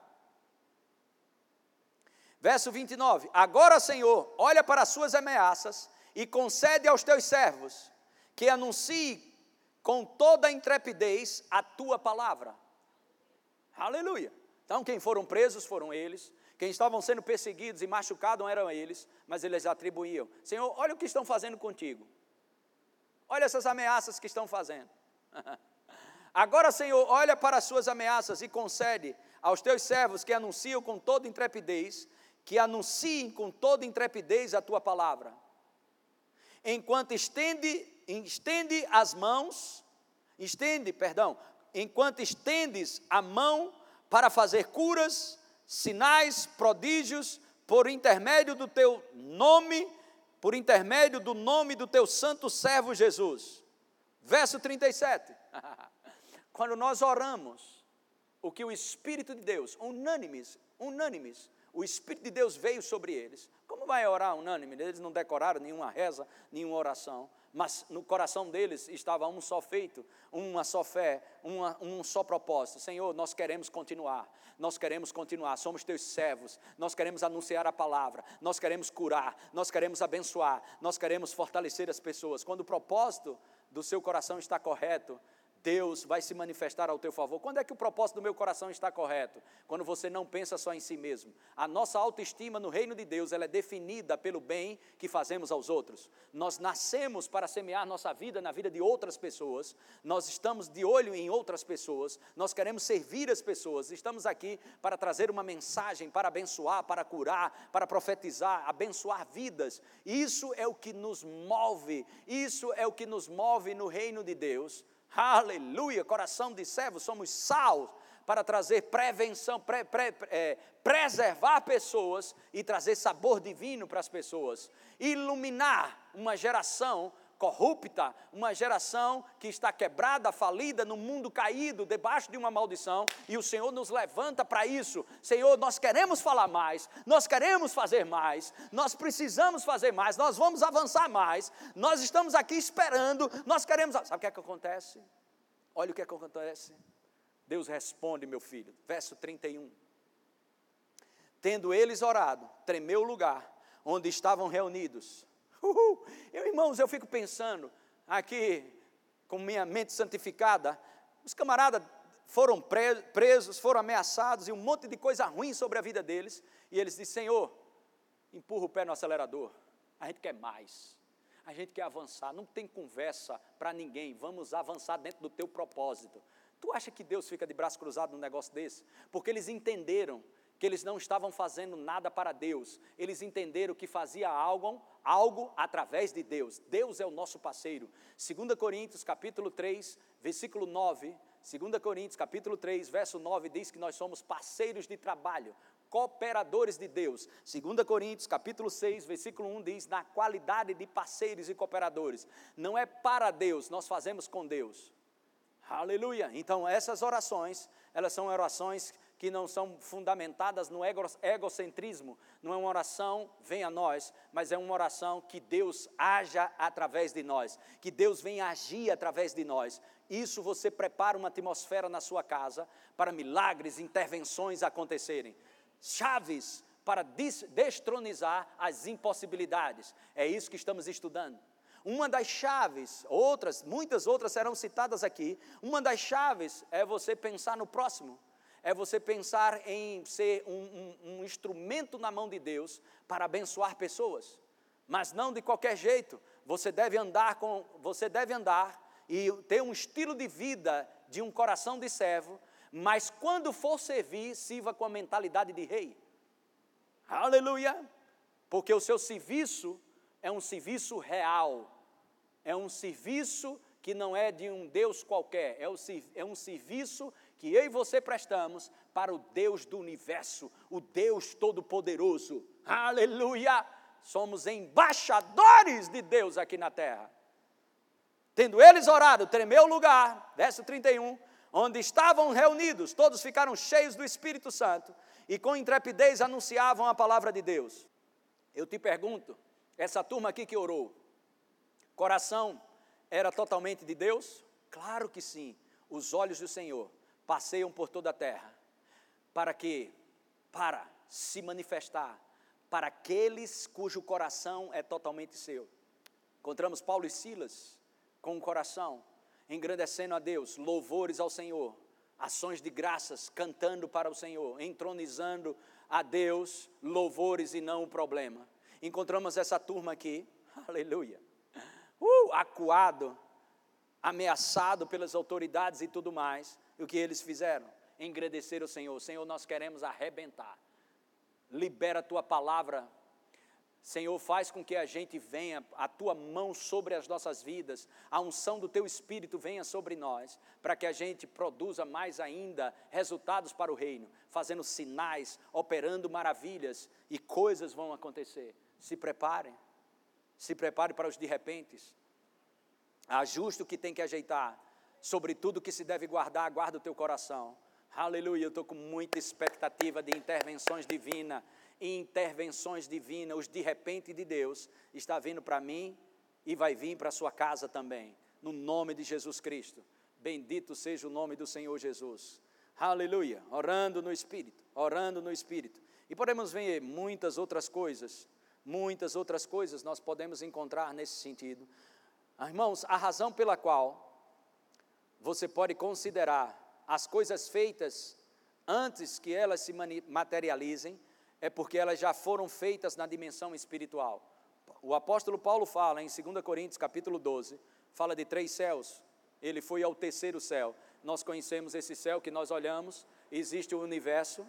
Verso 29: Agora, Senhor, olha para as suas ameaças e concede aos teus servos que anuncie com toda a intrepidez a tua palavra. Aleluia. Então, quem foram presos foram eles, quem estavam sendo perseguidos e machucados eram eles, mas eles atribuíam: Senhor, olha o que estão fazendo contigo. Olha essas ameaças que estão fazendo. Agora, Senhor, olha para as suas ameaças e concede aos teus servos que anunciam com toda intrepidez, que anunciem com toda intrepidez a tua palavra. Enquanto estende, estende as mãos, estende, perdão, enquanto estendes a mão para fazer curas, sinais, prodígios, por intermédio do teu nome, por intermédio do nome do teu santo servo Jesus. Verso 37. Quando nós oramos, o que o Espírito de Deus, unânimes, unânimes, o Espírito de Deus veio sobre eles. Como vai orar unânime? Eles não decoraram nenhuma reza, nenhuma oração, mas no coração deles estava um só feito, uma só fé, uma, um só propósito. Senhor, nós queremos continuar, nós queremos continuar, somos teus servos, nós queremos anunciar a palavra, nós queremos curar, nós queremos abençoar, nós queremos fortalecer as pessoas. Quando o propósito do seu coração está correto, Deus vai se manifestar ao teu favor. Quando é que o propósito do meu coração está correto? Quando você não pensa só em si mesmo. A nossa autoestima no reino de Deus, ela é definida pelo bem que fazemos aos outros. Nós nascemos para semear nossa vida na vida de outras pessoas. Nós estamos de olho em outras pessoas. Nós queremos servir as pessoas. Estamos aqui para trazer uma mensagem, para abençoar, para curar, para profetizar, abençoar vidas. Isso é o que nos move. Isso é o que nos move no reino de Deus Aleluia, coração de servo, somos sal para trazer prevenção, pre, pre, é, preservar pessoas e trazer sabor divino para as pessoas, iluminar uma geração corrupta, uma geração que está quebrada, falida, no mundo caído, debaixo de uma maldição, e o Senhor nos levanta para isso. Senhor, nós queremos falar mais, nós queremos fazer mais, nós precisamos fazer mais, nós vamos avançar mais, nós estamos aqui esperando, nós queremos. Sabe o que é que acontece? Olha o que é que acontece. Deus responde, meu filho, verso 31. Tendo eles orado, tremeu o lugar onde estavam reunidos Uhul. Eu, irmãos, eu fico pensando aqui, com minha mente santificada, os camaradas foram presos, foram ameaçados e um monte de coisa ruim sobre a vida deles, e eles dizem: Senhor, empurra o pé no acelerador, a gente quer mais, a gente quer avançar, não tem conversa para ninguém, vamos avançar dentro do teu propósito. Tu acha que Deus fica de braço cruzado num negócio desse? Porque eles entenderam que eles não estavam fazendo nada para Deus, eles entenderam que fazia algo, algo através de Deus. Deus é o nosso parceiro. 2 Coríntios, capítulo 3, versículo 9, 2 Coríntios, capítulo 3, verso 9 diz que nós somos parceiros de trabalho, cooperadores de Deus. 2 Coríntios, capítulo 6, versículo 1 diz: na qualidade de parceiros e cooperadores. Não é para Deus, nós fazemos com Deus. Aleluia. Então, essas orações, elas são orações que não são fundamentadas no egocentrismo. Não é uma oração, vem a nós, mas é uma oração que Deus haja através de nós, que Deus venha agir através de nós. Isso você prepara uma atmosfera na sua casa para milagres, intervenções acontecerem. Chaves para destronizar as impossibilidades. É isso que estamos estudando. Uma das chaves, outras, muitas outras serão citadas aqui. Uma das chaves é você pensar no próximo é você pensar em ser um, um, um, instrumento na mão de Deus para abençoar pessoas, mas não de qualquer jeito. Você deve andar com, você deve andar e ter um estilo de vida de um coração de servo, mas quando for servir, sirva com a mentalidade de rei. Aleluia! porque o seu serviço é um serviço real, é um serviço que não é de um Deus qualquer, é, é um serviço que eu e você prestamos para o Deus do universo, o Deus Todo-Poderoso. Aleluia! Somos embaixadores de Deus aqui na terra. Tendo eles orado, tremeu o lugar, verso 31, onde estavam reunidos, todos ficaram cheios do Espírito Santo e com intrepidez anunciavam a palavra de Deus. Eu te pergunto, essa turma aqui que orou, coração era totalmente de Deus? Claro que sim. Os olhos do Senhor passeiam por toda a terra. Para quê? Para se manifestar para aqueles cujo coração é totalmente seu. Encontramos Paulo e Silas com o coração engrandecendo a Deus, louvores ao Senhor, ações de graças, cantando para o Senhor, entronizando a Deus, louvores e não o problema. Encontramos essa turma aqui, aleluia, uh, acuado, ameaçado pelas autoridades e tudo mais, e o que eles fizeram? Engrandecer o Senhor. Senhor, nós queremos arrebentar. Libera a tua palavra Senhor, faz com que a gente venha, a tua mão sobre as nossas vidas, a unção do teu espírito venha sobre nós, para que a gente produza mais ainda resultados para o reino, fazendo sinais, operando maravilhas e coisas vão acontecer. Se preparem, se prepare para os de repentes. Ajuste o que tem que ajeitar, sobre tudo que se deve guardar, guarda o teu coração. Aleluia, eu estou com muita expectativa de intervenções divinas intervenções divinas, os de repente de Deus, está vindo para mim e vai vir para a sua casa também, no nome de Jesus Cristo. Bendito seja o nome do Senhor Jesus. Aleluia. Orando no Espírito, orando no Espírito. E podemos ver muitas outras coisas, muitas outras coisas nós podemos encontrar nesse sentido. Ah, irmãos, a razão pela qual você pode considerar as coisas feitas antes que elas se materializem é porque elas já foram feitas na dimensão espiritual. O apóstolo Paulo fala em 2 Coríntios capítulo 12, fala de três céus. Ele foi ao terceiro céu. Nós conhecemos esse céu que nós olhamos, existe o universo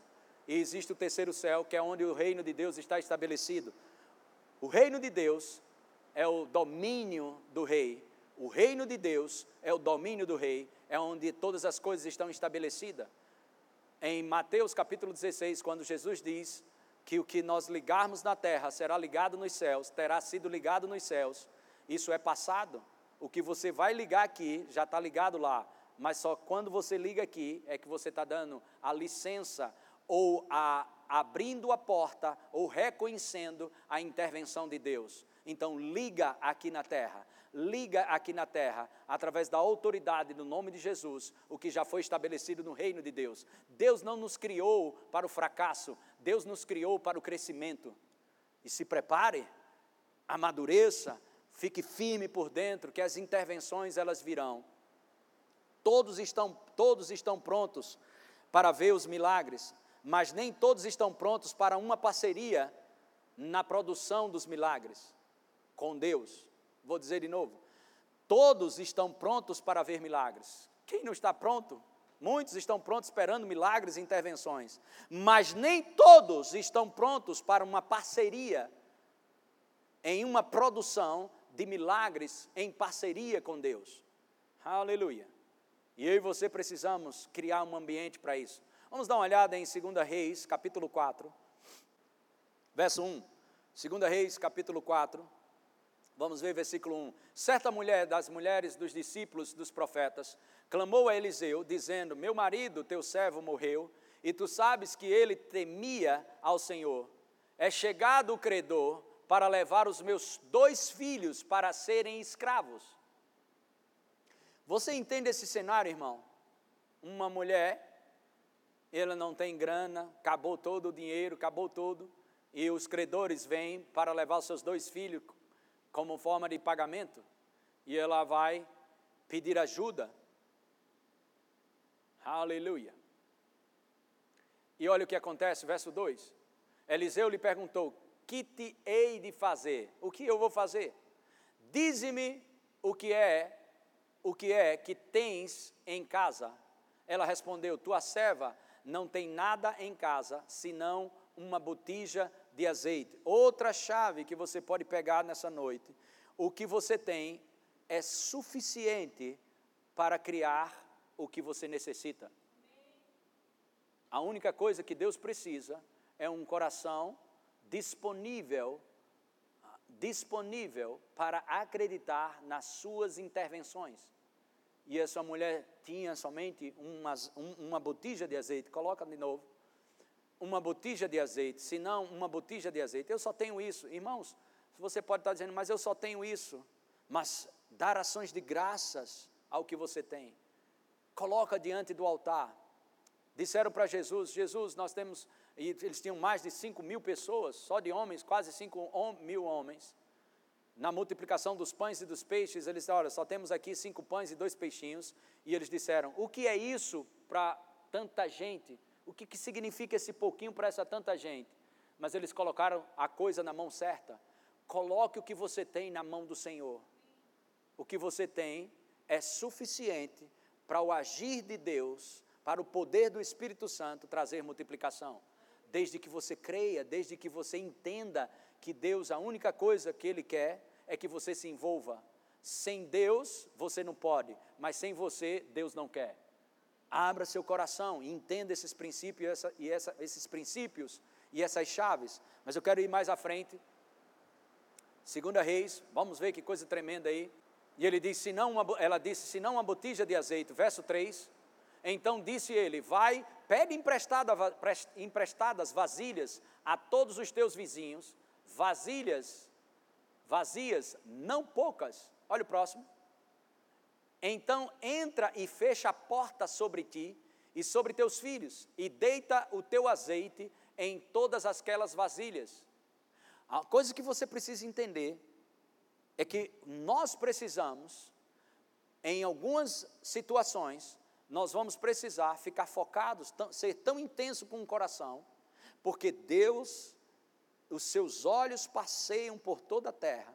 e existe o terceiro céu, que é onde o reino de Deus está estabelecido. O reino de Deus é o domínio do rei. O reino de Deus é o domínio do rei, é onde todas as coisas estão estabelecidas. Em Mateus capítulo 16, quando Jesus diz que o que nós ligarmos na terra será ligado nos céus, terá sido ligado nos céus. Isso é passado. O que você vai ligar aqui já está ligado lá, mas só quando você liga aqui é que você está dando a licença ou a, abrindo a porta ou reconhecendo a intervenção de Deus. Então liga aqui na terra liga aqui na terra, através da autoridade no nome de Jesus, o que já foi estabelecido no reino de Deus. Deus não nos criou para o fracasso, Deus nos criou para o crescimento. E se prepare, amadureça, fique firme por dentro, que as intervenções elas virão. Todos estão, todos estão prontos para ver os milagres, mas nem todos estão prontos para uma parceria na produção dos milagres com Deus. Vou dizer de novo. Todos estão prontos para ver milagres. Quem não está pronto? Muitos estão prontos esperando milagres e intervenções, mas nem todos estão prontos para uma parceria em uma produção de milagres em parceria com Deus. Aleluia. E eu e você precisamos criar um ambiente para isso. Vamos dar uma olhada em 2 Reis, capítulo 4, verso 1. 2 Reis, capítulo 4. Vamos ver versículo 1. Certa mulher das mulheres dos discípulos dos profetas clamou a Eliseu, dizendo: Meu marido, teu servo, morreu, e tu sabes que ele temia ao Senhor. É chegado o credor para levar os meus dois filhos para serem escravos. Você entende esse cenário, irmão? Uma mulher, ela não tem grana, acabou todo o dinheiro, acabou tudo, e os credores vêm para levar os seus dois filhos como forma de pagamento, e ela vai pedir ajuda. Aleluia. E olha o que acontece, verso 2. Eliseu lhe perguntou: Que te hei de fazer? O que eu vou fazer? Dize-me o que é, o que é que tens em casa. Ela respondeu: Tua serva não tem nada em casa, senão uma botija de azeite. Outra chave que você pode pegar nessa noite: o que você tem é suficiente para criar o que você necessita. A única coisa que Deus precisa é um coração disponível disponível para acreditar nas suas intervenções. E essa mulher tinha somente umas, um, uma botija de azeite, coloca de novo. Uma botija de azeite, se não uma botija de azeite. Eu só tenho isso. Irmãos, você pode estar dizendo, mas eu só tenho isso. Mas dar ações de graças ao que você tem. Coloca diante do altar. Disseram para Jesus: Jesus, nós temos. E eles tinham mais de 5 mil pessoas, só de homens, quase 5 mil homens. Na multiplicação dos pães e dos peixes, eles disseram: Olha, só temos aqui cinco pães e dois peixinhos. E eles disseram: O que é isso para tanta gente? O que, que significa esse pouquinho para essa tanta gente? Mas eles colocaram a coisa na mão certa. Coloque o que você tem na mão do Senhor. O que você tem é suficiente para o agir de Deus, para o poder do Espírito Santo trazer multiplicação. Desde que você creia, desde que você entenda que Deus, a única coisa que Ele quer é que você se envolva. Sem Deus, você não pode, mas sem você, Deus não quer. Abra seu coração e entenda esses princípios, essa, e essa, esses princípios e essas chaves. Mas eu quero ir mais à frente. Segunda Reis, vamos ver que coisa tremenda aí. E ele disse, se não uma, ela disse, se não uma botija de azeite, verso 3. Então disse ele: Vai, pede emprestada, emprestadas vasilhas a todos os teus vizinhos, vasilhas vazias, não poucas. Olha o próximo. Então entra e fecha a porta sobre ti e sobre teus filhos, e deita o teu azeite em todas aquelas vasilhas. A coisa que você precisa entender é que nós precisamos, em algumas situações, nós vamos precisar ficar focados, ser tão intenso com o coração, porque Deus, os seus olhos passeiam por toda a terra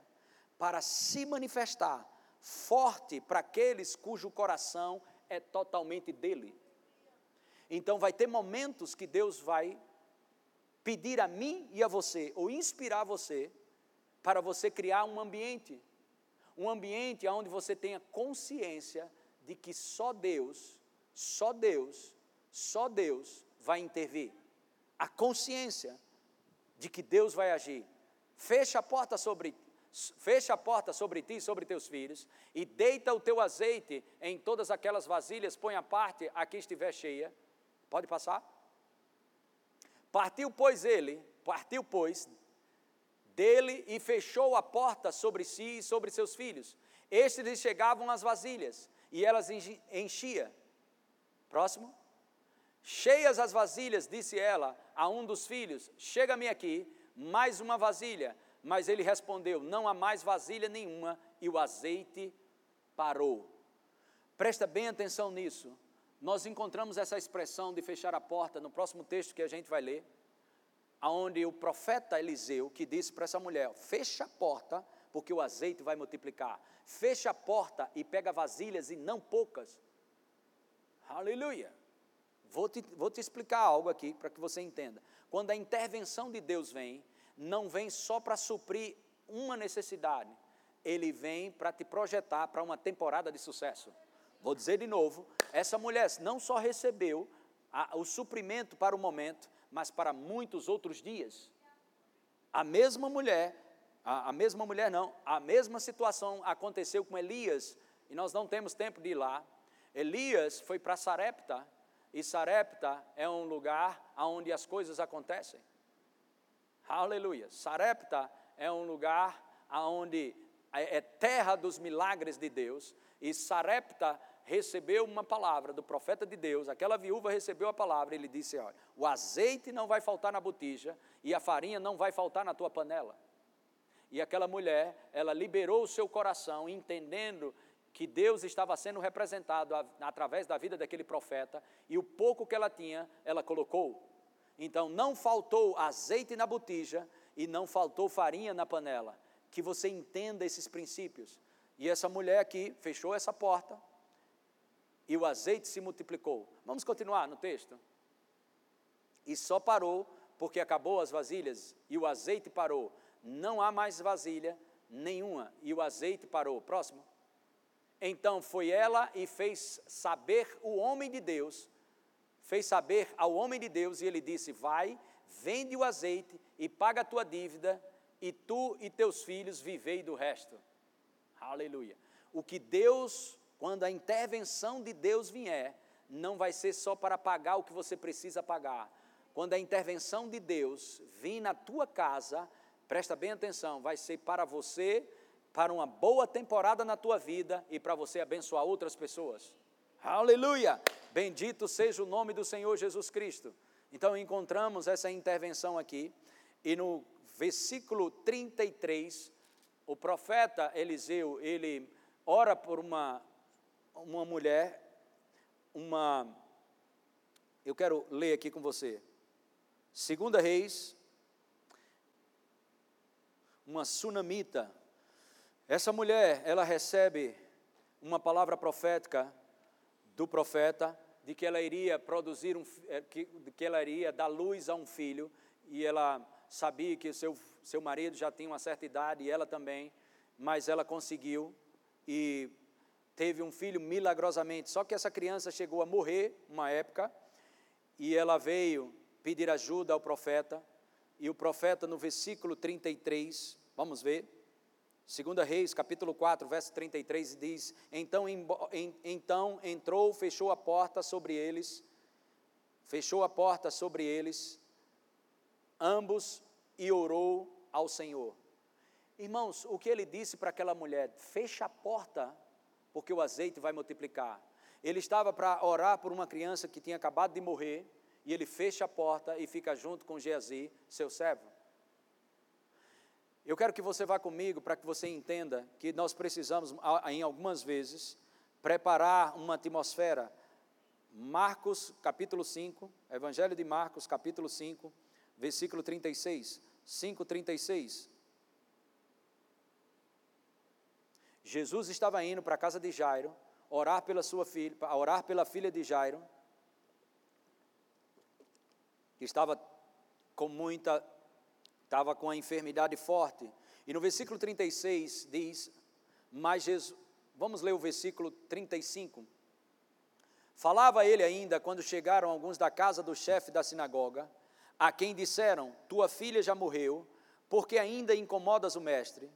para se manifestar forte para aqueles cujo coração é totalmente dele. Então vai ter momentos que Deus vai pedir a mim e a você, ou inspirar você, para você criar um ambiente, um ambiente onde você tenha consciência de que só Deus, só Deus, só Deus vai intervir. A consciência de que Deus vai agir. Fecha a porta sobre fecha a porta sobre ti e sobre teus filhos, e deita o teu azeite em todas aquelas vasilhas, põe a parte a que estiver cheia. Pode passar? Partiu, pois, ele, partiu, pois, dele e fechou a porta sobre si e sobre seus filhos. Estes lhe chegavam as vasilhas, e elas enchia. Próximo. Cheias as vasilhas, disse ela a um dos filhos: Chega-me aqui, mais uma vasilha. Mas ele respondeu: Não há mais vasilha nenhuma, e o azeite parou. Presta bem atenção nisso. Nós encontramos essa expressão de fechar a porta no próximo texto que a gente vai ler, aonde o profeta Eliseu que disse para essa mulher: Fecha a porta, porque o azeite vai multiplicar. Fecha a porta e pega vasilhas e não poucas. Aleluia. Vou te, vou te explicar algo aqui para que você entenda. Quando a intervenção de Deus vem, não vem só para suprir uma necessidade, ele vem para te projetar para uma temporada de sucesso. Vou dizer de novo: essa mulher não só recebeu a, o suprimento para o momento, mas para muitos outros dias. A mesma mulher, a, a mesma mulher não, a mesma situação aconteceu com Elias, e nós não temos tempo de ir lá. Elias foi para Sarepta, e Sarepta é um lugar onde as coisas acontecem. Aleluia. Sarepta é um lugar onde é, é terra dos milagres de Deus. E Sarepta recebeu uma palavra do profeta de Deus. Aquela viúva recebeu a palavra e ele disse: Olha, o azeite não vai faltar na botija e a farinha não vai faltar na tua panela. E aquela mulher, ela liberou o seu coração, entendendo que Deus estava sendo representado através da vida daquele profeta, e o pouco que ela tinha, ela colocou. Então não faltou azeite na botija e não faltou farinha na panela. Que você entenda esses princípios. E essa mulher aqui fechou essa porta e o azeite se multiplicou. Vamos continuar no texto? E só parou porque acabou as vasilhas e o azeite parou. Não há mais vasilha nenhuma e o azeite parou. Próximo. Então foi ela e fez saber o homem de Deus, fez saber ao homem de Deus, e ele disse: Vai, vende o azeite e paga a tua dívida, e tu e teus filhos vivei do resto. Aleluia. O que Deus, quando a intervenção de Deus vier, não vai ser só para pagar o que você precisa pagar. Quando a intervenção de Deus vir na tua casa, presta bem atenção, vai ser para você para uma boa temporada na tua vida e para você abençoar outras pessoas. Aleluia! Bendito seja o nome do Senhor Jesus Cristo. Então encontramos essa intervenção aqui e no versículo 33, o profeta Eliseu, ele ora por uma uma mulher, uma eu quero ler aqui com você. Segunda Reis, uma sunamita, essa mulher, ela recebe uma palavra profética do profeta de que ela iria produzir um eh, que, que ela iria dar luz a um filho e ela sabia que seu seu marido já tinha uma certa idade e ela também, mas ela conseguiu e teve um filho milagrosamente. Só que essa criança chegou a morrer uma época e ela veio pedir ajuda ao profeta e o profeta no versículo 33, vamos ver, Segunda Reis, capítulo 4, verso 33, diz, então, em, então entrou, fechou a porta sobre eles, fechou a porta sobre eles, ambos, e orou ao Senhor. Irmãos, o que ele disse para aquela mulher? Fecha a porta, porque o azeite vai multiplicar. Ele estava para orar por uma criança que tinha acabado de morrer, e ele fecha a porta e fica junto com Geazi, seu servo. Eu quero que você vá comigo para que você entenda que nós precisamos, em algumas vezes, preparar uma atmosfera. Marcos, capítulo 5, Evangelho de Marcos, capítulo 5, versículo 36. 5, 36. Jesus estava indo para a casa de Jairo, orar pela sua filha, orar pela filha de Jairo, que estava com muita estava com a enfermidade forte. E no versículo 36 diz: Mas Jesus, vamos ler o versículo 35. Falava ele ainda quando chegaram alguns da casa do chefe da sinagoga, a quem disseram: Tua filha já morreu, porque ainda incomodas o mestre.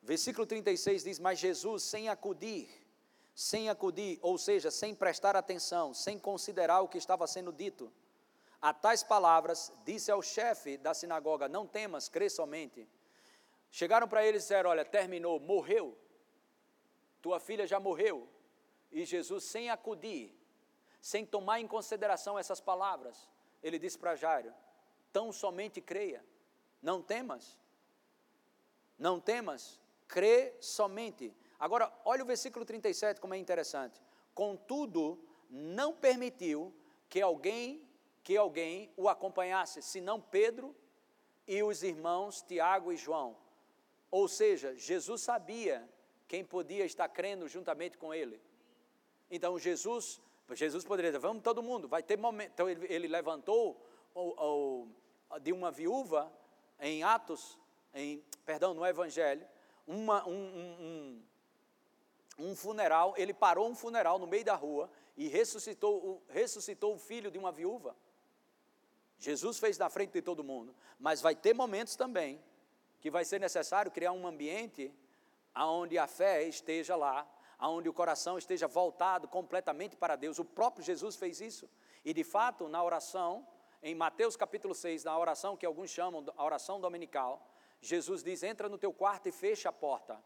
Versículo 36 diz: Mas Jesus, sem acudir, sem acudir, ou seja, sem prestar atenção, sem considerar o que estava sendo dito, a tais palavras, disse ao chefe da sinagoga: Não temas, crê somente. Chegaram para ele e disseram: Olha, terminou, morreu. Tua filha já morreu. E Jesus, sem acudir, sem tomar em consideração essas palavras, ele disse para Jairo: Tão somente creia, não temas. Não temas, crê somente. Agora, olha o versículo 37, como é interessante. Contudo, não permitiu que alguém que alguém o acompanhasse, senão Pedro e os irmãos Tiago e João. Ou seja, Jesus sabia quem podia estar crendo juntamente com ele. Então Jesus, Jesus poderia dizer, vamos todo mundo, vai ter momento. Então ele, ele levantou o, o, de uma viúva em Atos, em, perdão, no Evangelho, uma, um, um, um, um funeral, ele parou um funeral no meio da rua e ressuscitou, ressuscitou o filho de uma viúva. Jesus fez na frente de todo mundo, mas vai ter momentos também que vai ser necessário criar um ambiente onde a fé esteja lá, onde o coração esteja voltado completamente para Deus. O próprio Jesus fez isso. E de fato, na oração, em Mateus capítulo 6, na oração que alguns chamam a oração dominical, Jesus diz: entra no teu quarto e fecha a porta.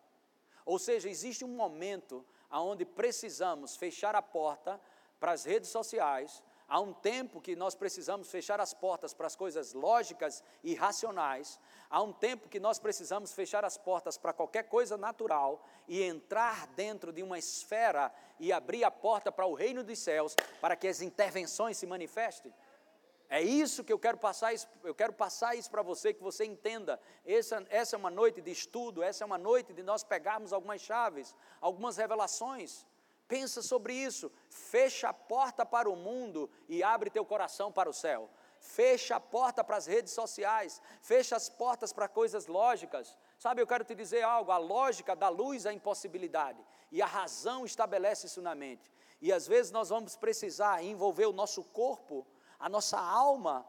Ou seja, existe um momento onde precisamos fechar a porta para as redes sociais, Há um tempo que nós precisamos fechar as portas para as coisas lógicas e racionais. Há um tempo que nós precisamos fechar as portas para qualquer coisa natural e entrar dentro de uma esfera e abrir a porta para o reino dos céus, para que as intervenções se manifestem. É isso que eu quero passar, eu quero passar isso para você, que você entenda. Essa, essa é uma noite de estudo, essa é uma noite de nós pegarmos algumas chaves, algumas revelações. Pensa sobre isso. Fecha a porta para o mundo e abre teu coração para o céu. fecha a porta para as redes sociais, fecha as portas para coisas lógicas. Sabe, eu quero te dizer algo: a lógica dá luz à impossibilidade, e a razão estabelece isso na mente. E às vezes nós vamos precisar envolver o nosso corpo, a nossa alma,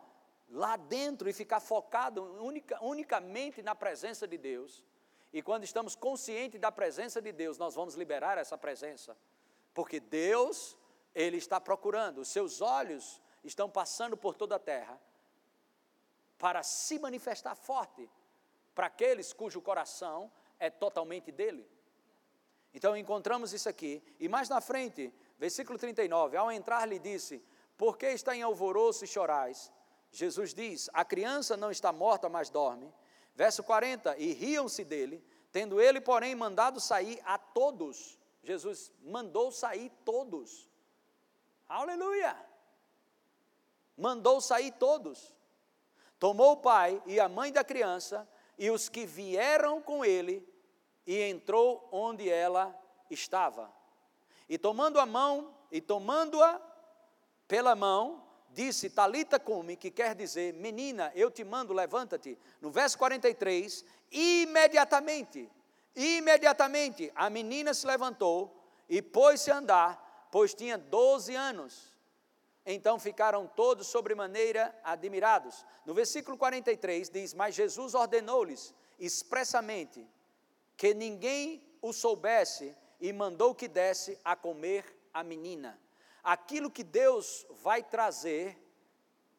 lá dentro e ficar focado unica, unicamente na presença de Deus. E quando estamos conscientes da presença de Deus, nós vamos liberar essa presença. Porque Deus, Ele está procurando, os seus olhos estão passando por toda a terra para se manifestar forte para aqueles cujo coração é totalmente dele. Então encontramos isso aqui, e mais na frente, versículo 39, ao entrar lhe disse: Por que está em alvoroço e chorais? Jesus diz: A criança não está morta, mas dorme. Verso 40: E riam-se dele, tendo ele, porém, mandado sair a todos. Jesus mandou sair todos. Aleluia! Mandou sair todos. Tomou o pai e a mãe da criança e os que vieram com ele e entrou onde ela estava. E tomando a mão, e tomando-a pela mão, disse Talita cume, que quer dizer, menina, eu te mando, levanta-te. No verso 43, imediatamente, imediatamente a menina se levantou e pôs-se a andar, pois tinha 12 anos. Então ficaram todos sobremaneira admirados. No versículo 43 diz: Mas Jesus ordenou-lhes expressamente que ninguém o soubesse e mandou que desse a comer a menina aquilo que Deus vai trazer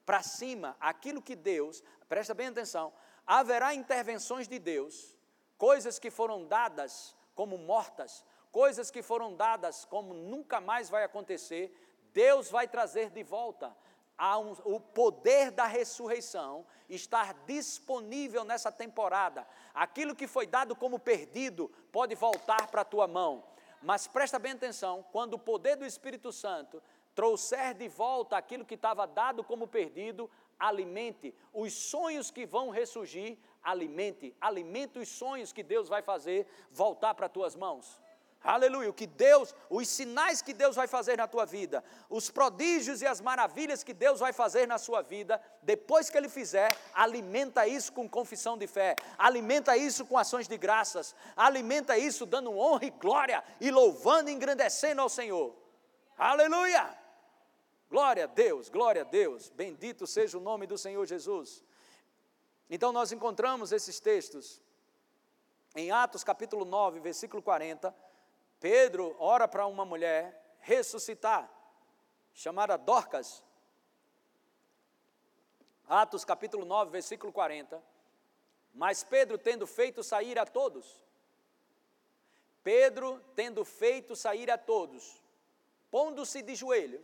para cima, aquilo que Deus, presta bem atenção, haverá intervenções de Deus, coisas que foram dadas como mortas, coisas que foram dadas como nunca mais vai acontecer, Deus vai trazer de volta. Um, o poder da ressurreição estar disponível nessa temporada. Aquilo que foi dado como perdido pode voltar para a tua mão. Mas presta bem atenção, quando o poder do Espírito Santo trouxer de volta aquilo que estava dado como perdido, alimente. Os sonhos que vão ressurgir, alimente. Alimente os sonhos que Deus vai fazer voltar para as tuas mãos. Aleluia. O que Deus, os sinais que Deus vai fazer na tua vida, os prodígios e as maravilhas que Deus vai fazer na sua vida, depois que Ele fizer, alimenta isso com confissão de fé, alimenta isso com ações de graças, alimenta isso dando honra e glória e louvando e engrandecendo ao Senhor. Aleluia. Glória a Deus, glória a Deus, bendito seja o nome do Senhor Jesus. Então nós encontramos esses textos em Atos capítulo 9, versículo 40 Pedro ora para uma mulher ressuscitar, chamada Dorcas. Atos capítulo 9, versículo 40. Mas Pedro, tendo feito sair a todos, Pedro, tendo feito sair a todos, pondo-se de joelhos,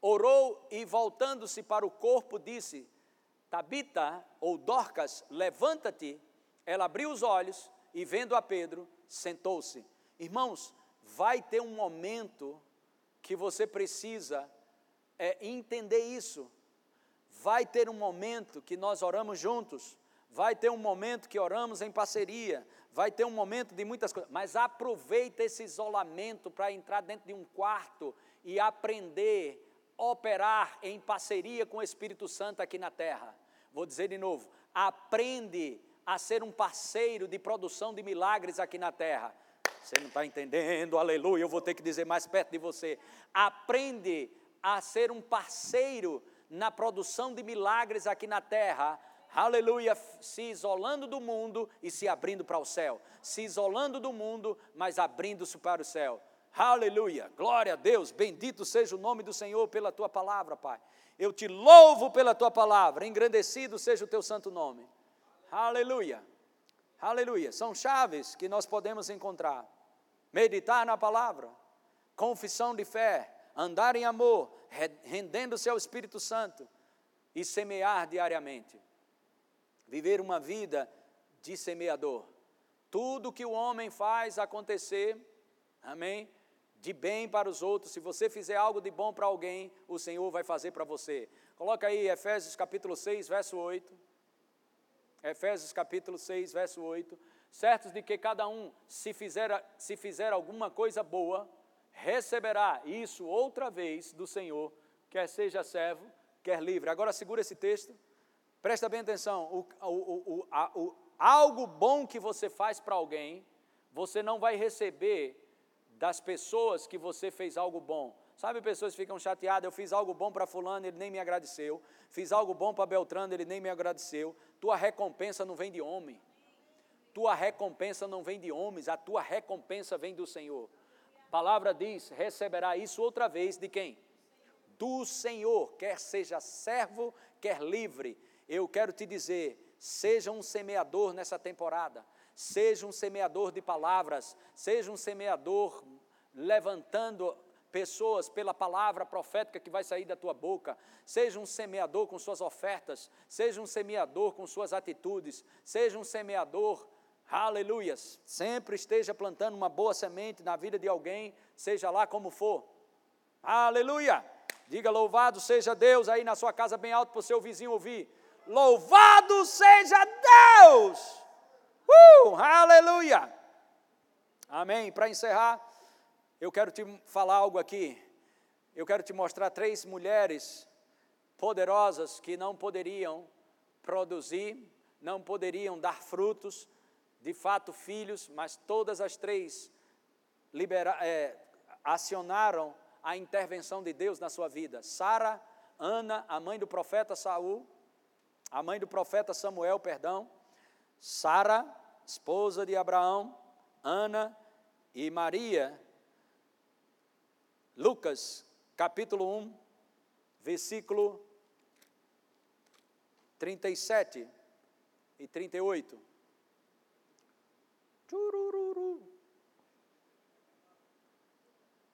orou e voltando-se para o corpo, disse: Tabita ou Dorcas, levanta-te. Ela abriu os olhos e, vendo a Pedro, sentou-se. Irmãos, vai ter um momento que você precisa é, entender isso. Vai ter um momento que nós oramos juntos, vai ter um momento que oramos em parceria, vai ter um momento de muitas coisas, mas aproveita esse isolamento para entrar dentro de um quarto e aprender a operar em parceria com o Espírito Santo aqui na terra. Vou dizer de novo: aprende a ser um parceiro de produção de milagres aqui na terra. Você não está entendendo, aleluia. Eu vou ter que dizer mais perto de você. Aprende a ser um parceiro na produção de milagres aqui na terra. Aleluia, se isolando do mundo e se abrindo para o céu. Se isolando do mundo, mas abrindo-se para o céu. Aleluia, glória a Deus, bendito seja o nome do Senhor pela tua palavra, Pai. Eu te louvo pela tua palavra, engrandecido seja o teu santo nome. Aleluia. Aleluia. São chaves que nós podemos encontrar. Meditar na palavra, confissão de fé, andar em amor, rendendo-se ao Espírito Santo e semear diariamente. Viver uma vida de semeador. Tudo que o homem faz acontecer, amém? De bem para os outros. Se você fizer algo de bom para alguém, o Senhor vai fazer para você. Coloca aí Efésios capítulo 6, verso 8. Efésios capítulo 6, verso 8. Certos de que cada um, se fizer, se fizer alguma coisa boa, receberá isso outra vez do Senhor, quer seja servo, quer livre. Agora segura esse texto, presta bem atenção. O, o, o, a, algo bom que você faz para alguém, você não vai receber das pessoas que você fez algo bom. Sabe, pessoas ficam chateadas, eu fiz algo bom para fulano, ele nem me agradeceu. Fiz algo bom para Beltrano, ele nem me agradeceu. Tua recompensa não vem de homem. Tua recompensa não vem de homens, a tua recompensa vem do Senhor. A palavra diz: receberá isso outra vez de quem? Do Senhor, quer seja servo, quer livre. Eu quero te dizer, seja um semeador nessa temporada, seja um semeador de palavras, seja um semeador levantando pessoas pela palavra profética que vai sair da tua boca. Seja um semeador com suas ofertas, seja um semeador com suas atitudes, seja um semeador, aleluias, sempre esteja plantando uma boa semente na vida de alguém, seja lá como for. Aleluia! Diga louvado seja Deus aí na sua casa, bem alto para o seu vizinho ouvir. Louvado seja Deus! Uh, aleluia! Amém. Para encerrar, eu quero te falar algo aqui. Eu quero te mostrar três mulheres poderosas que não poderiam produzir, não poderiam dar frutos, de fato filhos, mas todas as três libera, é, acionaram a intervenção de Deus na sua vida. Sara, Ana, a mãe do profeta Saul, a mãe do profeta Samuel, perdão, Sara, esposa de Abraão, Ana e Maria, Lucas, capítulo 1, versículo 37 e 38. Churururu.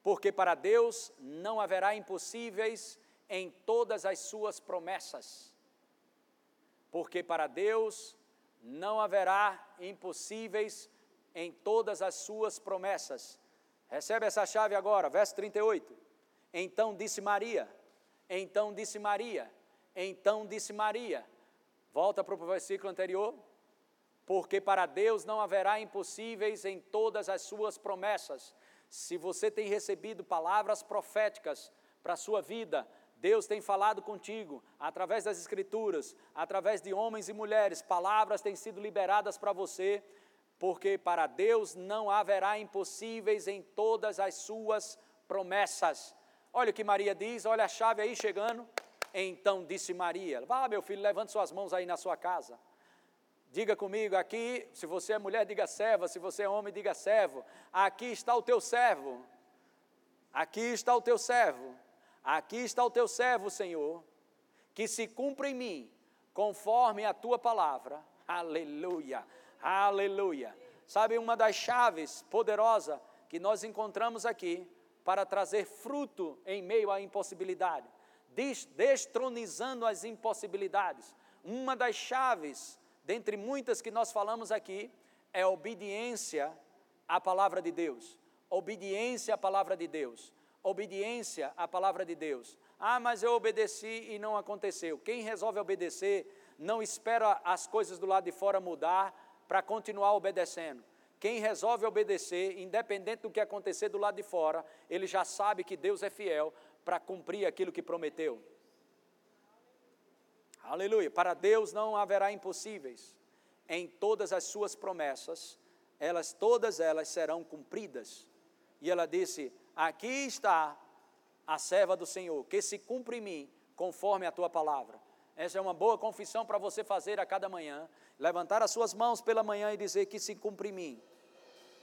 Porque para Deus não haverá impossíveis em todas as suas promessas. Porque para Deus não haverá impossíveis em todas as suas promessas. Recebe essa chave agora, verso 38. Então disse Maria, então disse Maria, então disse Maria. Volta para o versículo anterior. Porque para Deus não haverá impossíveis em todas as suas promessas. Se você tem recebido palavras proféticas para a sua vida, Deus tem falado contigo através das Escrituras, através de homens e mulheres, palavras têm sido liberadas para você porque para Deus não haverá impossíveis em todas as suas promessas. Olha o que Maria diz, olha a chave aí chegando. Então disse Maria: Vá, meu filho, levante suas mãos aí na sua casa. Diga comigo aqui, se você é mulher, diga serva, se você é homem, diga servo. Aqui está o teu servo. Aqui está o teu servo. Aqui está o teu servo, Senhor, que se cumpra em mim, conforme a tua palavra. Aleluia. Aleluia. Sabe, uma das chaves poderosa que nós encontramos aqui para trazer fruto em meio à impossibilidade, destronizando as impossibilidades. Uma das chaves, dentre muitas que nós falamos aqui, é obediência à palavra de Deus. Obediência à palavra de Deus. Obediência à palavra de Deus. Ah, mas eu obedeci e não aconteceu. Quem resolve obedecer não espera as coisas do lado de fora mudar, para continuar obedecendo. Quem resolve obedecer, independente do que acontecer do lado de fora, ele já sabe que Deus é fiel para cumprir aquilo que prometeu. Aleluia. Para Deus não haverá impossíveis. Em todas as suas promessas, elas todas elas serão cumpridas. E ela disse: Aqui está a serva do Senhor, que se cumpre em mim conforme a tua palavra. Essa é uma boa confissão para você fazer a cada manhã. Levantar as suas mãos pela manhã e dizer que se cumpre em mim,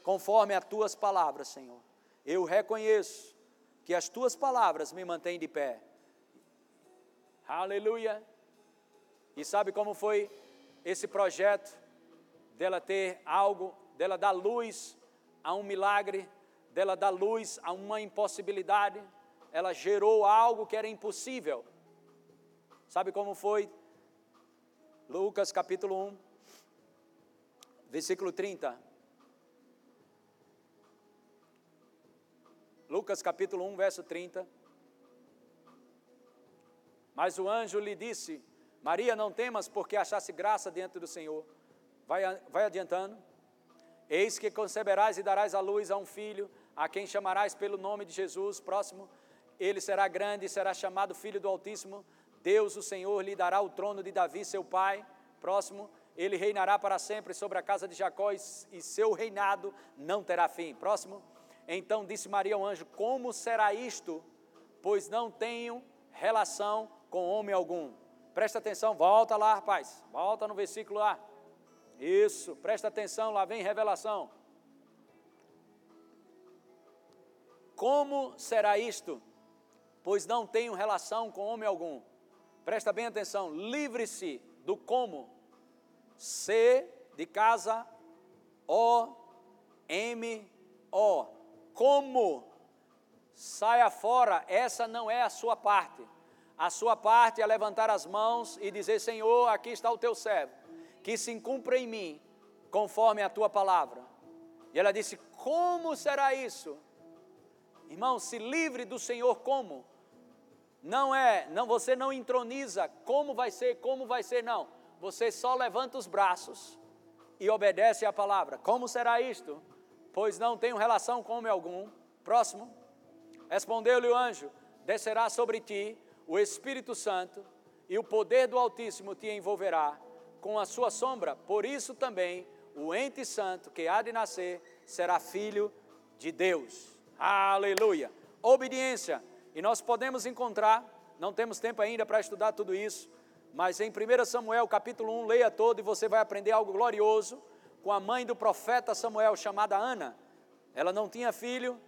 conforme as tuas palavras, Senhor. Eu reconheço que as tuas palavras me mantêm de pé. Aleluia. E sabe como foi esse projeto dela ter algo, dela dar luz a um milagre, dela dar luz a uma impossibilidade? Ela gerou algo que era impossível Sabe como foi? Lucas capítulo 1, versículo 30. Lucas capítulo 1, verso 30. Mas o anjo lhe disse: Maria, não temas, porque achaste graça diante do Senhor. Vai, vai adiantando. Eis que conceberás e darás à luz a um filho, a quem chamarás pelo nome de Jesus. Próximo. Ele será grande e será chamado Filho do Altíssimo Deus, o Senhor, lhe dará o trono de Davi, seu pai. Próximo, ele reinará para sempre sobre a casa de Jacó e seu reinado não terá fim. Próximo, então disse Maria ao anjo: Como será isto? Pois não tenho relação com homem algum. Presta atenção, volta lá, rapaz, volta no versículo A. Isso, presta atenção, lá vem revelação. Como será isto? Pois não tenho relação com homem algum. Presta bem atenção, livre-se do como. C de casa, O, M, O. Como? Saia fora, essa não é a sua parte. A sua parte é levantar as mãos e dizer: Senhor, aqui está o teu servo, que se cumpra em mim, conforme a tua palavra. E ela disse: Como será isso? Irmão, se livre do Senhor como? Não é, não você não entroniza como vai ser, como vai ser, não. Você só levanta os braços e obedece à palavra. Como será isto? Pois não tenho relação com homem algum. Próximo. Respondeu-lhe o anjo: Descerá sobre ti o Espírito Santo, e o poder do Altíssimo te envolverá com a sua sombra. Por isso também o ente santo que há de nascer será filho de Deus. Aleluia! Obediência. E nós podemos encontrar, não temos tempo ainda para estudar tudo isso, mas em 1 Samuel capítulo 1, leia todo e você vai aprender algo glorioso com a mãe do profeta Samuel, chamada Ana. Ela não tinha filho,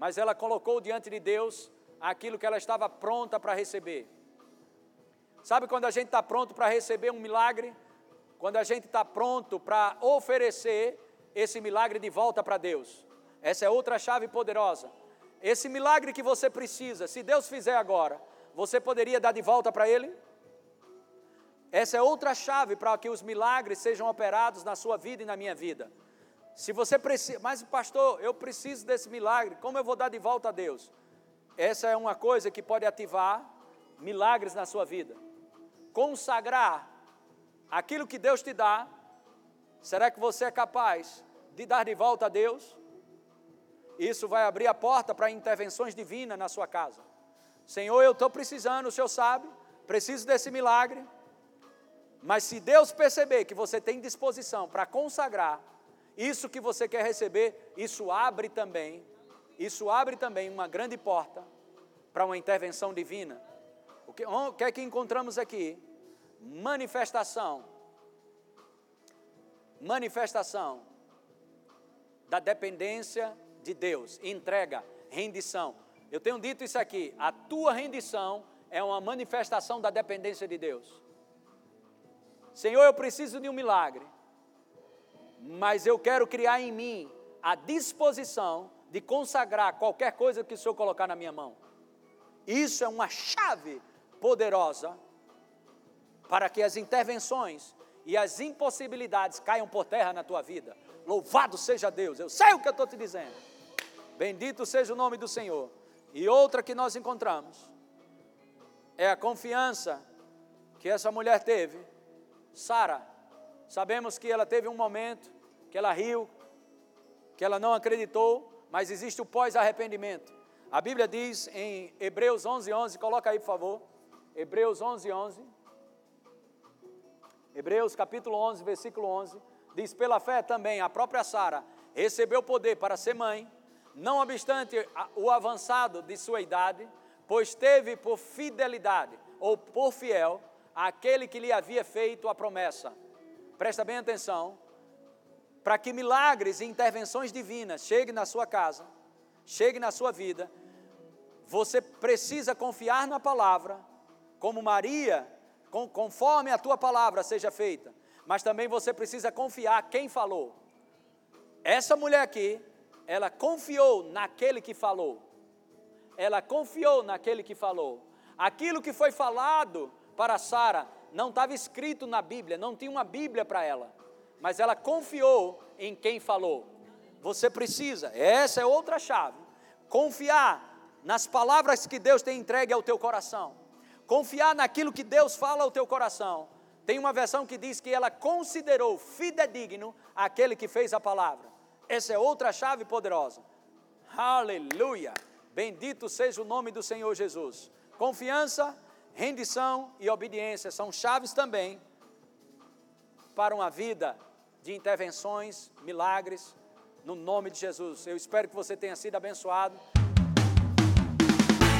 mas ela colocou diante de Deus aquilo que ela estava pronta para receber. Sabe quando a gente está pronto para receber um milagre? Quando a gente está pronto para oferecer esse milagre de volta para Deus. Essa é outra chave poderosa. Esse milagre que você precisa, se Deus fizer agora, você poderia dar de volta para Ele? Essa é outra chave para que os milagres sejam operados na sua vida e na minha vida. Se você precisa, mas pastor, eu preciso desse milagre, como eu vou dar de volta a Deus? Essa é uma coisa que pode ativar milagres na sua vida. Consagrar aquilo que Deus te dá, será que você é capaz de dar de volta a Deus? Isso vai abrir a porta para intervenções divinas na sua casa. Senhor, eu estou precisando, o Senhor sabe, preciso desse milagre. Mas se Deus perceber que você tem disposição para consagrar isso que você quer receber, isso abre também isso abre também uma grande porta para uma intervenção divina. O que, o que é que encontramos aqui? Manifestação. Manifestação da dependência de Deus. Entrega, rendição. Eu tenho dito isso aqui: a tua rendição é uma manifestação da dependência de Deus. Senhor, eu preciso de um milagre, mas eu quero criar em mim a disposição de consagrar qualquer coisa que o Senhor colocar na minha mão. Isso é uma chave poderosa para que as intervenções e as impossibilidades caiam por terra na tua vida. Louvado seja Deus, eu sei o que eu estou te dizendo. Bendito seja o nome do Senhor. E outra que nós encontramos é a confiança que essa mulher teve. Sara, sabemos que ela teve um momento que ela riu, que ela não acreditou, mas existe o pós-arrependimento. A Bíblia diz em Hebreus 11, 11, coloca aí por favor, Hebreus 11, 11, Hebreus capítulo 11, versículo 11, diz, pela fé também a própria Sara recebeu poder para ser mãe, não obstante o avançado de sua idade, pois teve por fidelidade, ou por fiel, aquele que lhe havia feito a promessa. Presta bem atenção, para que milagres e intervenções divinas cheguem na sua casa, cheguem na sua vida, você precisa confiar na palavra, como Maria, conforme a tua palavra seja feita, mas também você precisa confiar quem falou. Essa mulher aqui, ela confiou naquele que falou. Ela confiou naquele que falou. Aquilo que foi falado para Sara não estava escrito na Bíblia, não tinha uma Bíblia para ela mas ela confiou em quem falou. Você precisa, essa é outra chave, confiar nas palavras que Deus tem entregue ao teu coração, confiar naquilo que Deus fala ao teu coração. Tem uma versão que diz que ela considerou fidedigno aquele que fez a palavra. Essa é outra chave poderosa. Aleluia! Bendito seja o nome do Senhor Jesus. Confiança rendição e obediência são chaves também para uma vida de intervenções, milagres, no nome de Jesus. Eu espero que você tenha sido abençoado.